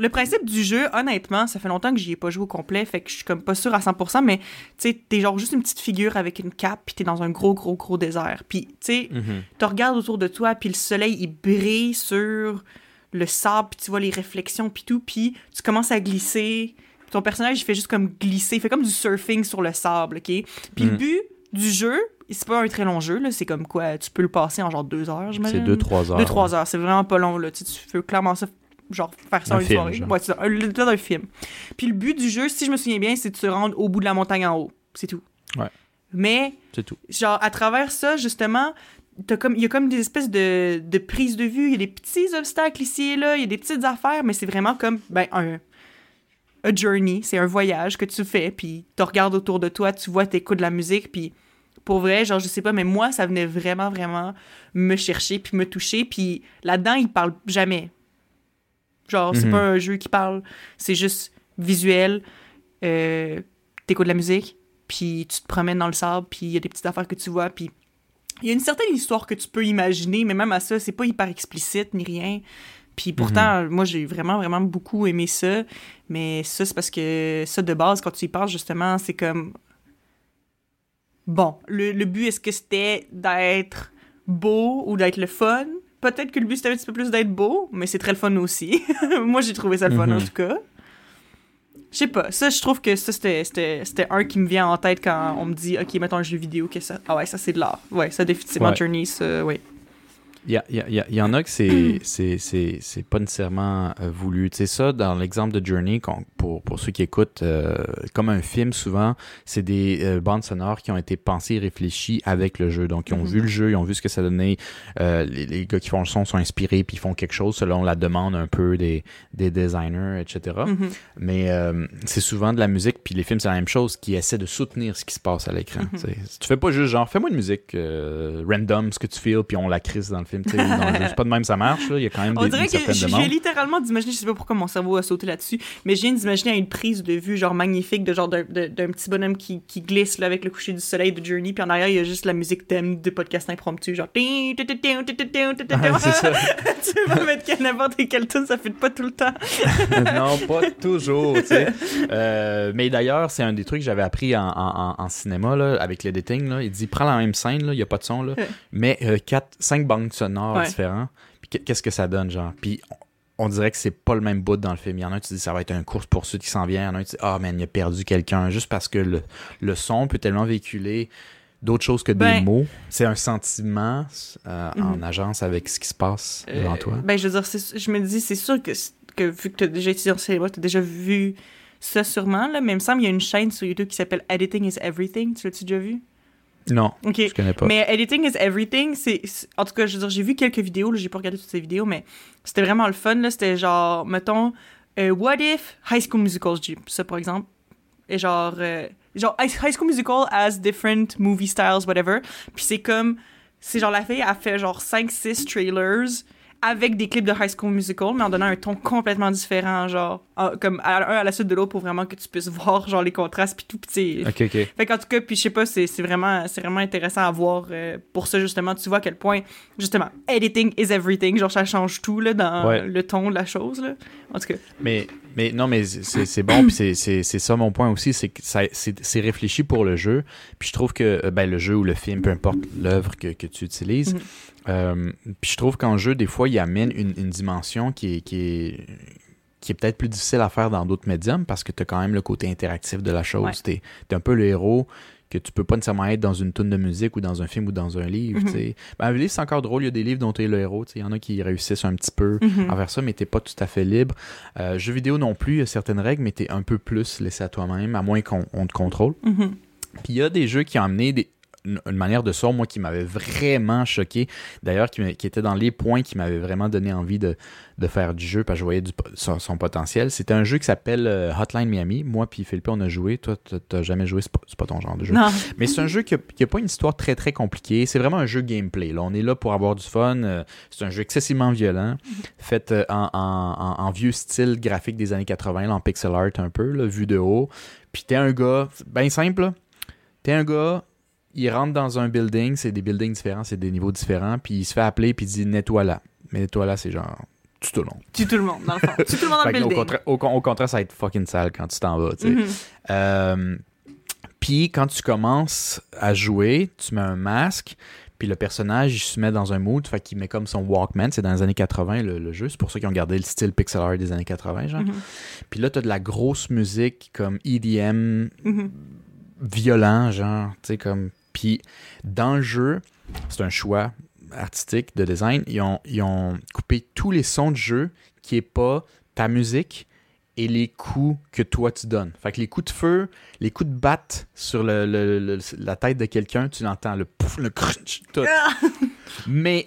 le principe du jeu, honnêtement, ça fait longtemps que j'y ai pas joué au complet, fait que je suis comme pas sûre à 100%, mais tu sais, t'es genre juste une petite figure avec une cape, puis t'es dans un gros, gros, gros désert. Puis tu sais, Mhm. tu regardes autour de toi, puis le soleil, il brille sur le sable, puis tu vois les réflexions, puis tout, puis tu commences à glisser. Ton personnage, il fait juste comme glisser, il fait comme du surfing sur le sable, OK? Puis le Mm. but du jeu, c'est pas un très long jeu, là, c'est comme quoi, tu peux le passer en genre deux heures, j'imagine? C'est 2-3 heures. Deux, trois heures, c'est vraiment pas long, là. Tu, tu peux clairement ça, genre, faire ça Un une film, soirée. genre. Ouais, c'est ça, un- d'un film. Puis le but du jeu, si je me souviens bien, c'est de se rendre au bout de la montagne en haut. C'est tout. Ouais. Mais C'est tout. genre à travers ça justement t'as comme il y a comme des espèces de, de prises de vue il y a des petits obstacles ici et là il y a des petites affaires mais c'est vraiment comme ben un a journey c'est un voyage que tu fais puis tu regardes autour de toi tu vois t'écoutes de la musique puis pour vrai genre je sais pas mais moi ça venait vraiment vraiment me chercher puis me toucher puis là-dedans il parle jamais genre c'est Mhm. pas un jeu qui parle c'est juste visuel euh, t'écoutes de la musique puis tu te promènes dans le sable, puis il y a des petites affaires que tu vois, puis il y a une certaine histoire que tu peux imaginer, mais même à ça, c'est pas hyper explicite ni rien. Puis pourtant, moi, j'ai vraiment, vraiment beaucoup aimé ça, mais ça, c'est parce que ça, de base, quand tu y parles, justement, c'est comme... Bon, le, le but, est-ce que c'était d'être beau ou d'être le fun? Peut-être que le but, c'était un petit peu plus d'être beau, mais c'est très le fun aussi. moi, j'ai trouvé ça le fun, Mhm. en tout cas. Je sais pas, ça, je trouve que ça, c'était- un qui me vient en tête quand on me dit, OK, mettons un jeu vidéo, que ça... Ah ouais, ça, c'est de l'art. Ouais, ça, définitivement, Ouais. Journey, ça, ouais. Il y, a- y a- en a que c'est c'est pas nécessairement euh, voulu. Tu sais, ça, dans l'exemple de Journey, pour, pour ceux qui écoutent, euh, comme un film, souvent, c'est des euh, bandes sonores qui ont été pensées et réfléchies avec le jeu. Donc, ils ont Mhm. vu le jeu, ils ont vu ce que ça donnait. Euh, les, les gars qui font le son sont inspirés, puis ils font quelque chose selon la demande un peu des, des designers, etc. Mhm. Mais c'est souvent de la musique, puis les films, c'est la même chose, qui essaie de soutenir ce qui se passe à l'écran. Tu sais. Tu fais pas juste genre, fais-moi une musique random, ce que tu feels, puis on la crise dans le film. tu sais, pas de même ça marche, là. il y a quand même On des, dirait une que j'ai littéralement d'imaginer, je sais pas pourquoi mon cerveau a sauté là-dessus, mais je viens d'imaginer une prise de vue genre magnifique de genre d'un petit bonhomme qui, qui glisse là, avec le coucher du soleil de Journey, puis en arrière il y a juste la musique thème de podcast impromptu, genre. tu Ah, c'est ça. peux mettre n'importe quelle tune, ça fait pas tout le temps. non, pas toujours, tu. Euh, mais d'ailleurs, c'est un des trucs que j'avais appris en, en, en- en cinéma, là, avec l'editing. Il dit, prends la même scène, il n'y a pas de son, là, Ouais. mais euh, quatre, cinq banques sonores Ouais. différents, puis qu'est- qu'est-ce que ça donne, genre? Puis on dirait que c'est pas le même bout dans le film. Il y en a un, tu dis ça va être une course poursuite qui s'en vient. Il y en a un, tu dis ah, man, il a perdu quelqu'un. Juste parce que le, le son peut tellement véhiculer d'autres choses que des Ben- mots. C'est un sentiment euh, Mhm. en agence avec ce qui se passe devant Euh, toi. Ben, je veux dire, je me dis, c'est sûr que, que vu que tu as déjà étudié en cinéma, tu as déjà vu ça sûrement, là. Mais il me semble qu'il y a une chaîne sur YouTube qui s'appelle Editing is Everything. Tu l'as-tu déjà vu? Non, Ok. je connais pas. Mais Editing is Everything, c'est. En tout cas, je veux dire, j'ai vu quelques vidéos, j'ai pas regardé toutes ces vidéos, mais c'était vraiment le fun, là. C'était genre, mettons, euh, What if High School Musical, je dis ça par exemple. Et genre, euh, genre, High High School Musical has different movie styles, whatever. Puis c'est comme. C'est genre, la fille a fait genre 5-6 trailers avec des clips de High School Musical, mais en donnant un ton complètement différent, genre, en- comme à- un à la suite de l'autre pour vraiment que tu puisses voir, genre, les contrastes, puis tout, sais, Ok, ok. fait qu'en tout cas, puis je sais pas, c'est c'est vraiment, c'est vraiment intéressant à voir euh, pour ça, justement. Tu vois à quel point, justement, editing is everything. Genre, ça change tout, là, dans Ouais. le ton de la chose, là. En tout cas. Mais, mais non, mais c'est bon, puis c'est- ça mon point aussi, c'est que c'est réfléchi pour le jeu. Puis je trouve que euh, ben, le jeu ou le film, peu importe l'œuvre que, que tu utilises, Mhm. euh, puis je trouve qu'en jeu, des fois, il amène une, une dimension qui est, qui est, qui est peut-être plus difficile à faire dans d'autres médiums parce que tu as quand même le côté interactif de la chose. Ouais. Tu es, un peu le héros que tu peux pas nécessairement être dans une tune de musique ou dans un film ou dans un livre. Tu sais. Ben, un livre, c'est encore drôle. Il y a des livres dont tu es le héros. tu. Il y en a qui réussissent un petit peu Mhm. faire ça, mais t'es pas tout à fait libre. Euh, jeux vidéo non plus, il y a certaines règles, mais t'es un peu plus laissé à toi-même, à moins qu'on on te contrôle. Mhm. Puis il y a des jeux qui ont amené des- une, une manière de son, moi, qui m'avait vraiment choqué. D'ailleurs, qui, était dans les points qui m'avaient vraiment donné envie de, de faire du jeu, parce que je voyais du son, son potentiel. C'était un jeu qui s'appelle euh, Hotline Miami. Moi, puis Philippe, on a joué. Toi, t'as- jamais joué, c'est pas, pas ton genre de jeu. Non. Mais c'est un jeu qui n'a pas une histoire très très compliquée. C'est vraiment un jeu gameplay. Là. On est là pour avoir du fun. Euh, C'est un jeu excessivement violent, fait euh, en, en- en- en vieux style graphique des années 80, là, en pixel art un peu, là, vu de haut. Puis t'es un gars, bien simple, t'es un gars, il rentre dans un building, c'est des buildings différents, c'est des niveaux différents, puis il se fait appeler, puis il dit nettoie là. Mais nettoie là, c'est genre tue tout le monde. Tue tout le monde, dans le fond. Tue tout le monde dans le au, building. contraire, au, con- au contraire, ça va être fucking sale quand tu t'en vas. tu sais. Mhm. Euh, puis quand tu commences à jouer, tu mets un masque, puis le personnage, il se met dans un mood, fait qu'il met comme son Walkman, c'est dans les années 80 le, le jeu, c'est pour ça qu'ils ont gardé le style pixel art des années 80, genre. Mhm. Puis là, t'as de la grosse musique comme EDM, Mhm. violent, genre, tu sais, comme... Puis dans le jeu, c'est un choix artistique de design, ils ont, ils ont coupé tous les sons de jeu qui est pas ta musique et les coups que toi tu donnes. Fait que les coups de feu, les coups de batte sur le, le- le- la tête de quelqu'un, tu l'entends, le pouf, le crunch, tout. mais,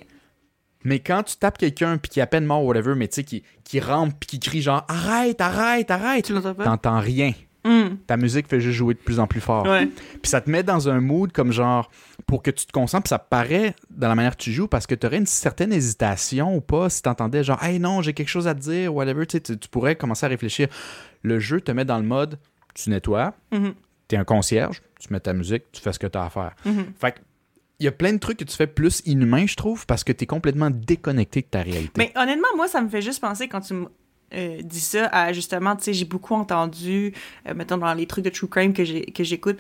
mais quand tu tapes quelqu'un puis qui est à peine mort, whatever, mais tu sais, qui, qui rampe puis qui crie genre arrête, arrête, arrête, Tu l'entends pas? t'entends rien. Mhm. Ta musique fait juste jouer de plus en plus fort. Ouais. Puis ça te met dans un mood comme genre pour que tu te concentres, puis ça paraît dans la manière que tu joues parce que tu aurais une certaine hésitation ou pas si tu entendais genre hey non, j'ai quelque chose à te dire, whatever, tu, tu pourrais commencer à réfléchir. Le jeu te met dans le mode tu nettoies, Mhm. tu es un concierge, tu mets ta musique, tu fais ce que tu as à faire. Mhm. Fait que il y a plein de trucs que tu fais plus inhumain, je trouve, parce que tu es complètement déconnecté de ta réalité. Mais honnêtement, moi, ça me fait juste penser quand tu me euh, dis ça à justement, tu sais, j'ai beaucoup entendu, euh, mettons, dans les trucs de true crime que j'écoute,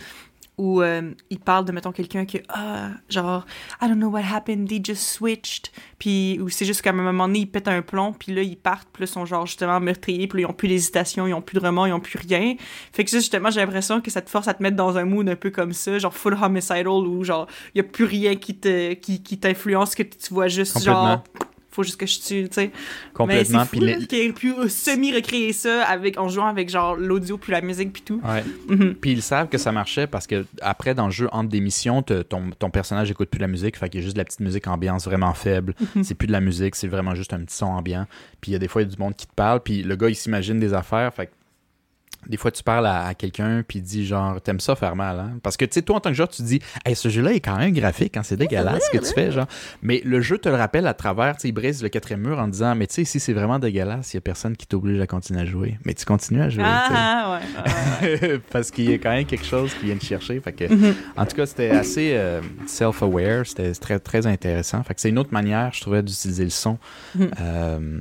où euh, ils parlent de, mettons, quelqu'un qui, ah, genre, I don't know what happened, they just switched. Puis, ou c'est juste qu'à un moment donné, ils pètent un plomb, puis là, ils partent, puis là, ils sont genre, justement, meurtriers, puis là, ils ont plus d'hésitation, ils ont plus de remords, ils ont plus rien. Fait que ça, justement, j'ai l'impression que ça te force à te mettre dans un mood un peu comme ça, genre full homicidal, où genre, il y a plus rien qui te qui, qui t'influence, que tu vois juste, genre, faut juste que je tue, tu sais. Complètement. Mais c'est Puis fou, qu'il ait pu euh, semi-recréer ça avec, en jouant avec genre l'audio puis la musique puis tout. Ouais. Mhm. Puis ils savent que ça marchait parce que après dans le jeu entre des missions, te- ton, ton personnage écoute plus de la musique, fait qu'il y a juste de la petite musique ambiance vraiment faible. Mhm. C'est plus de la musique, c'est vraiment juste un petit son ambiant. Puis il y a des fois il y a du monde qui te parle, puis le gars il s'imagine des affaires, fait que des fois tu parles à, à quelqu'un puis dit genre t'aimes ça faire mal hein? parce que tu sais toi en tant que joueur tu dis hey, ce jeu là est quand même graphique hein? c'est dégueulasse ce que tu fais genre mais le jeu te le rappelle à travers tu sais il brise le quatrième mur en disant mais tu sais ici c'est vraiment dégueulasse il y a personne qui t'oblige à continuer à jouer mais tu continues à jouer. Ah, ouais. ouais, ouais. parce qu'il y a quand même quelque chose qui vient te chercher. Fait que, Mhm. En tout cas, c'était assez euh, self-aware, c'était très, très intéressant. Fait que c'est une autre manière, je trouvais, d'utiliser le son. Mhm. euh,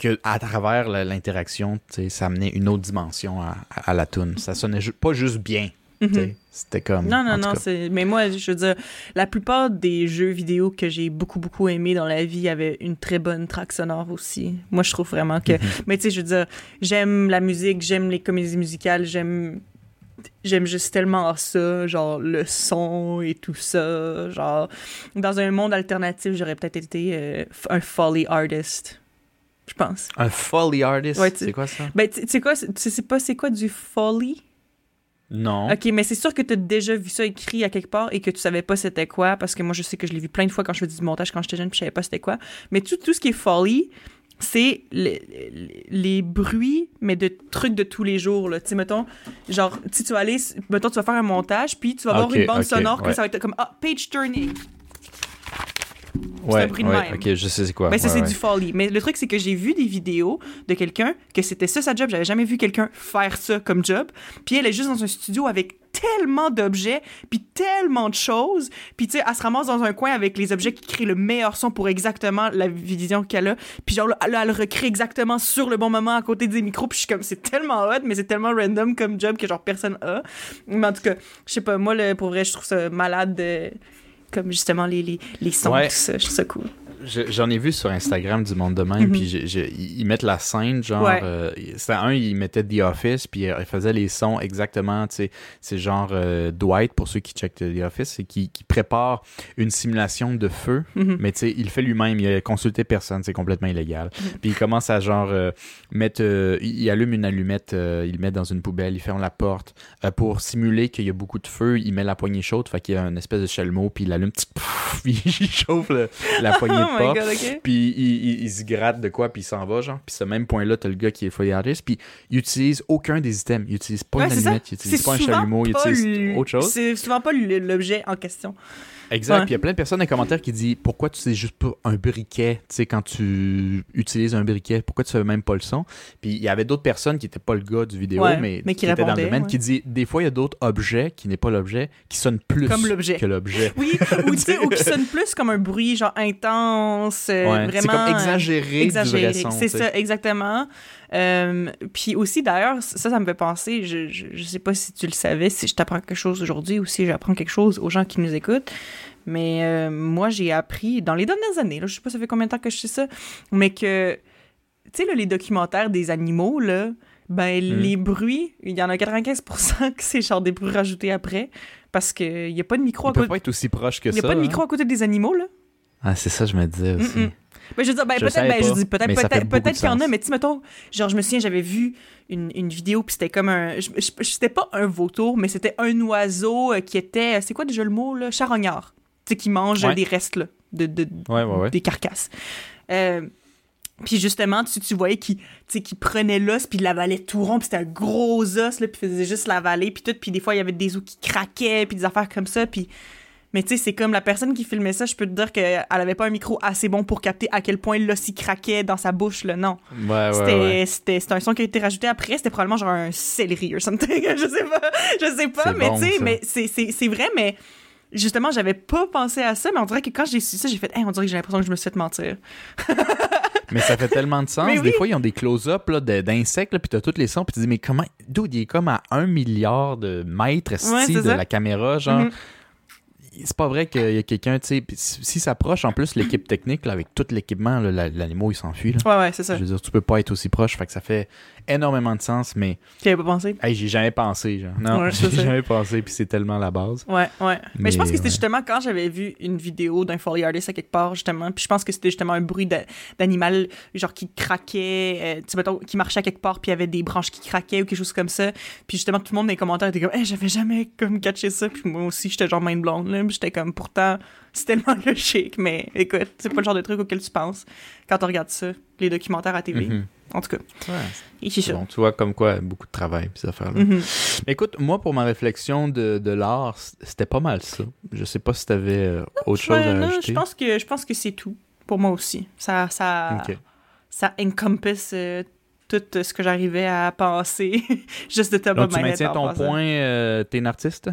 que à travers l'interaction, ça amenait une autre dimension à, à- à la tune. Ça sonnait ju- pas juste bien. Tu sais, C'était comme. Non, non, non. Mais moi, je veux dire, la plupart des jeux vidéo que j'ai beaucoup, beaucoup aimé dans la vie avaient une très bonne track sonore aussi. Moi, je trouve vraiment que. Mhm. Mais tu sais, je veux dire, j'aime la musique, j'aime les comédies musicales, j'aime. J'aime juste tellement ça, genre le son et tout ça. Genre, dans un monde alternatif, j'aurais peut-être été euh, un folly artist. Je pense. Un Foley artist, Ouais, c'est quoi ça? Ben, tu sais quoi, c'est- tu sais pas c'est quoi du folly? Non. Ok, mais c'est sûr que tu as déjà vu ça écrit à quelque part et que tu savais pas c'était quoi, parce que moi je sais que je l'ai vu plein de fois quand je faisais du montage quand j'étais jeune, puis je savais pas c'était quoi. Mais tout, tout ce qui est folly, c'est le- le- les bruits, mais de trucs de tous les jours. Là. Tu sais, mettons, genre, si tu vas aller, mettons, tu vas faire un montage, puis tu vas avoir une bande sonore que ouais. ça va être comme, ah, page turning. Ouais, un ouais, ok, je sais c'est quoi. Ben, ça, Ouais, c'est ouais. du folly. Mais le truc, c'est que j'ai vu des vidéos de quelqu'un que c'était ça sa job. J'avais jamais vu quelqu'un faire ça comme job. Puis elle est juste dans un studio avec tellement d'objets, puis tellement de choses. Puis tu sais, elle se ramasse dans un coin avec les objets qui créent le meilleur son pour exactement la vision qu'elle a. Puis genre, là, là, elle recrée exactement sur le bon moment à côté des micros. Puis je suis comme, c'est tellement hot, mais c'est tellement random comme job que genre personne a. Mais en tout cas, je sais pas, moi, le, pour vrai, je trouve ça malade de- Comme justement les, les, les sons, Ouais. tout ça. Je trouve ça cool. Je- J'en ai vu sur Instagram du monde de même, Mhm. puis j'ai- j'ai- ils mettent la scène, genre, Ouais. euh, c'était un, ils mettaient The Office, puis euh, ils faisaient les sons exactement, tu sais, c'est genre euh, Dwight, pour ceux qui checkent The Office, c'est qui, qui prépare une simulation de feu, Mhm. mais tu sais, il le fait lui-même, il a consulté personne, c'est complètement illégal. Mhm. Puis il commence à genre euh, mettre, euh, il allume une allumette, euh, il le met dans une poubelle, il ferme la porte, euh, pour simuler qu'il y a beaucoup de feu, il met la poignée chaude, fait qu'il y a une espèce de chalumeau, puis il allume, pff, puis il chauffe le- la poignée porte. god, ok. Puis il, il- il se gratte de quoi, puis il s'en va, genre. Puis ce même point-là, t'as le gars qui est artist, puis il utilise aucun des items. Il utilise pas Ouais, une allumette, il utilise pas un chalumeau, il utilise autre chose. C'est souvent pas l'objet en question. Exact. Ouais. Puis il y a plein de personnes dans les commentaires qui disent pourquoi tu sais juste pas un briquet, tu sais, quand tu utilises un briquet, pourquoi tu fais même pas le son? Puis il y avait d'autres personnes qui étaient pas le gars du vidéo, Ouais, mais, mais qui étaient dans le domaine, ouais. qui dit des fois il y a d'autres objets qui n'est pas l'objet, qui sonnent plus Comme l'objet. que l'objet. Oui, ou, qui sonne plus comme un bruit genre intense, euh, vraiment... c'est comme euh, exagéré, exagéré. C'est ça, exactement. Euh, puis aussi, d'ailleurs, ça, ça me fait penser, je, je, je sais pas si tu le savais, si je t'apprends quelque chose aujourd'hui ou si j'apprends quelque chose aux gens qui nous écoutent, mais euh, moi, j'ai appris dans les dernières années, là, je sais pas ça fait combien de temps que je sais ça, mais que, tu sais, les documentaires des animaux, là, ben, Mhm. les bruits, il y en a 95% que c'est genre des bruits rajoutés après, parce qu'il y a pas de micro à Ils côté... pas être aussi proches que Il n'y ça. a pas de hein. micro à côté des animaux, là. Ah, c'est ça, je me disais aussi. Ben, je veux dire, ben, peut-être, ben, je dis peut-être, mais peut-être, qu'il y en a, mais tu sais, mettons, genre, je me souviens, j'avais vu une, une vidéo, puis c'était comme un. C'était pas un vautour, mais c'était un oiseau euh, qui était. C'est quoi déjà le mot, là? Charognard. Tu sais, qui mange Ouais. des restes, là, de, de, Ouais, ouais, ouais. des carcasses. Euh, puis justement, tu, tu voyais qu'il qu'il prenait l'os, puis il l'avalait tout rond, puis c'était un gros os, là, puis il faisait juste l'avaler, puis tout. Puis des fois, il y avait des os qui craquaient, puis des affaires comme ça, puis... Mais tu sais, c'est comme la personne qui filmait ça, je peux te dire qu'elle avait pas un micro assez bon pour capter à quel point l'os il craquait dans sa bouche, là, non. Ouais, ouais, C'était ouais. c'était- c'était un son qui a été rajouté après, c'était probablement genre un céleri or something, je sais pas, je sais pas, mais bon, tu sais, mais c'est- vrai, mais justement, j'avais pas pensé à ça, mais on dirait que quand j'ai su ça, j'ai fait, Hey, on dirait que j'ai l'impression que je me suis fait mentir. Mais ça fait tellement de sens. Des fois, ils ont des close-up d'insectes, puis t'as tous les sons, puis tu dis, mais comment. D'où il est comme à un milliard de mètres Ouais, de ça. la caméra, genre. Mhm. C'est pas vrai qu'il y a quelqu'un, tu sais. si ça approche, en plus, l'équipe technique, là, avec tout l'équipement, l'animal, il s'enfuit. là. Ouais, ouais, c'est ça. Je veux dire, tu peux pas être aussi proche, fait que ça fait énormément de sens, mais J'y pas pensé? hey, j'ai jamais pensé, genre. Non, Ouais, ça. jamais pensé, puis c'est tellement la base. Ouais, ouais. Mais, Mais, je pense que c'était ouais. justement quand j'avais vu une vidéo d'un Foley Artist à quelque part, justement, puis je pense que c'était justement un bruit d'animal, genre qui craquait, euh, tu sais, mettons, qui marchait à quelque part, puis il y avait des branches qui craquaient ou quelque chose comme ça. Puis justement, tout le monde dans les commentaires était comme, hey, j'avais jamais comme catché ça. Puis moi aussi, j'étais genre main blonde, là. J'étais comme, pourtant, c'est tellement logique, mais écoute, c'est pas le genre de truc auquel tu penses quand tu regardes ça, les documentaires à TV. Mhm. En tout cas, Ouais, bon, tu vois, comme quoi, beaucoup de travail, ces affaires-là. Mais Écoute, moi, pour ma réflexion de, de l'art, c'était pas mal ça. Je sais pas si t'avais euh, autre chose Ouais, à non, ajouter. je pense que je pense que c'est tout pour moi aussi. Ça ça ça encompasse euh, tout euh, ce que j'arrivais à penser juste de top Donc, tu maintiens en ton point, euh, t'es une artiste?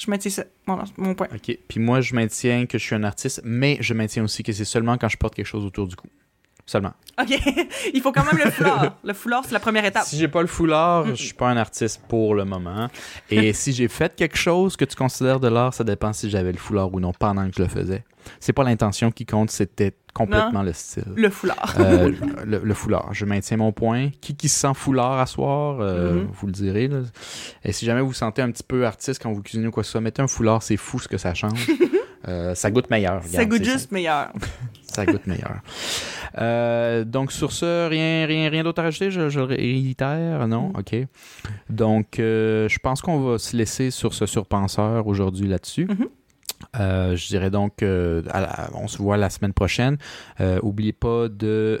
Je maintiens ça, mon, mon point. Ok. Puis moi, je maintiens que je suis un artiste, mais je maintiens aussi que c'est seulement quand je porte quelque chose autour du cou. Seulement. OK. Il faut quand même le foulard. le foulard, c'est la première étape. Si j'ai pas le foulard, je suis pas un artiste pour le moment. Et si j'ai fait quelque chose que tu considères de l'art, ça dépend si j'avais le foulard ou non pendant que je le faisais. C'est pas l'intention qui compte, c'était complètement le style. Le foulard. Euh, le, le foulard. Je maintiens mon point. Qui qui se sent foulard à soir, euh, Mhm. vous le direz. là. Et si jamais vous vous sentez un petit peu artiste quand vous cuisinez ou quoi que ce soit, mettez un foulard, c'est fou ce que ça change. Euh, ça goûte meilleur. ça goûte juste meilleur. ça goûte meilleur. Euh, donc, sur ce, rien, rien, rien d'autre à rajouter, je, réitère, non? Mm. OK. Donc, euh, je pense qu'on va se laisser sur ce surpenseur aujourd'hui là-dessus. Mhm. Euh, je dirais donc, euh, la- on se voit la semaine prochaine. Euh, oubliez pas de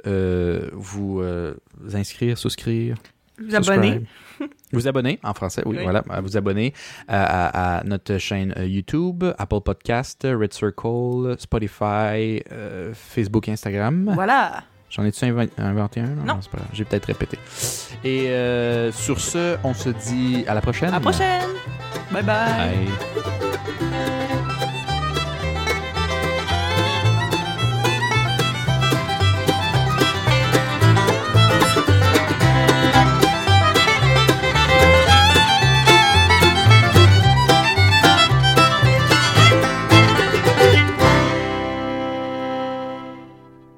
vous inscrire, souscrire, Vous subscribe. Vous abonner, en français, oui, Oui. voilà. à Vous abonner à, à- à notre chaîne euh, YouTube, Apple Podcast, Red Circle, Spotify, euh, Facebook, Instagram. Voilà. J'en ai-tu inven- inventé un? Non. c'est pas grave. J'ai peut-être répété. Et euh, sur ce, on se dit à la prochaine. À la prochaine. Bye bye. Bye.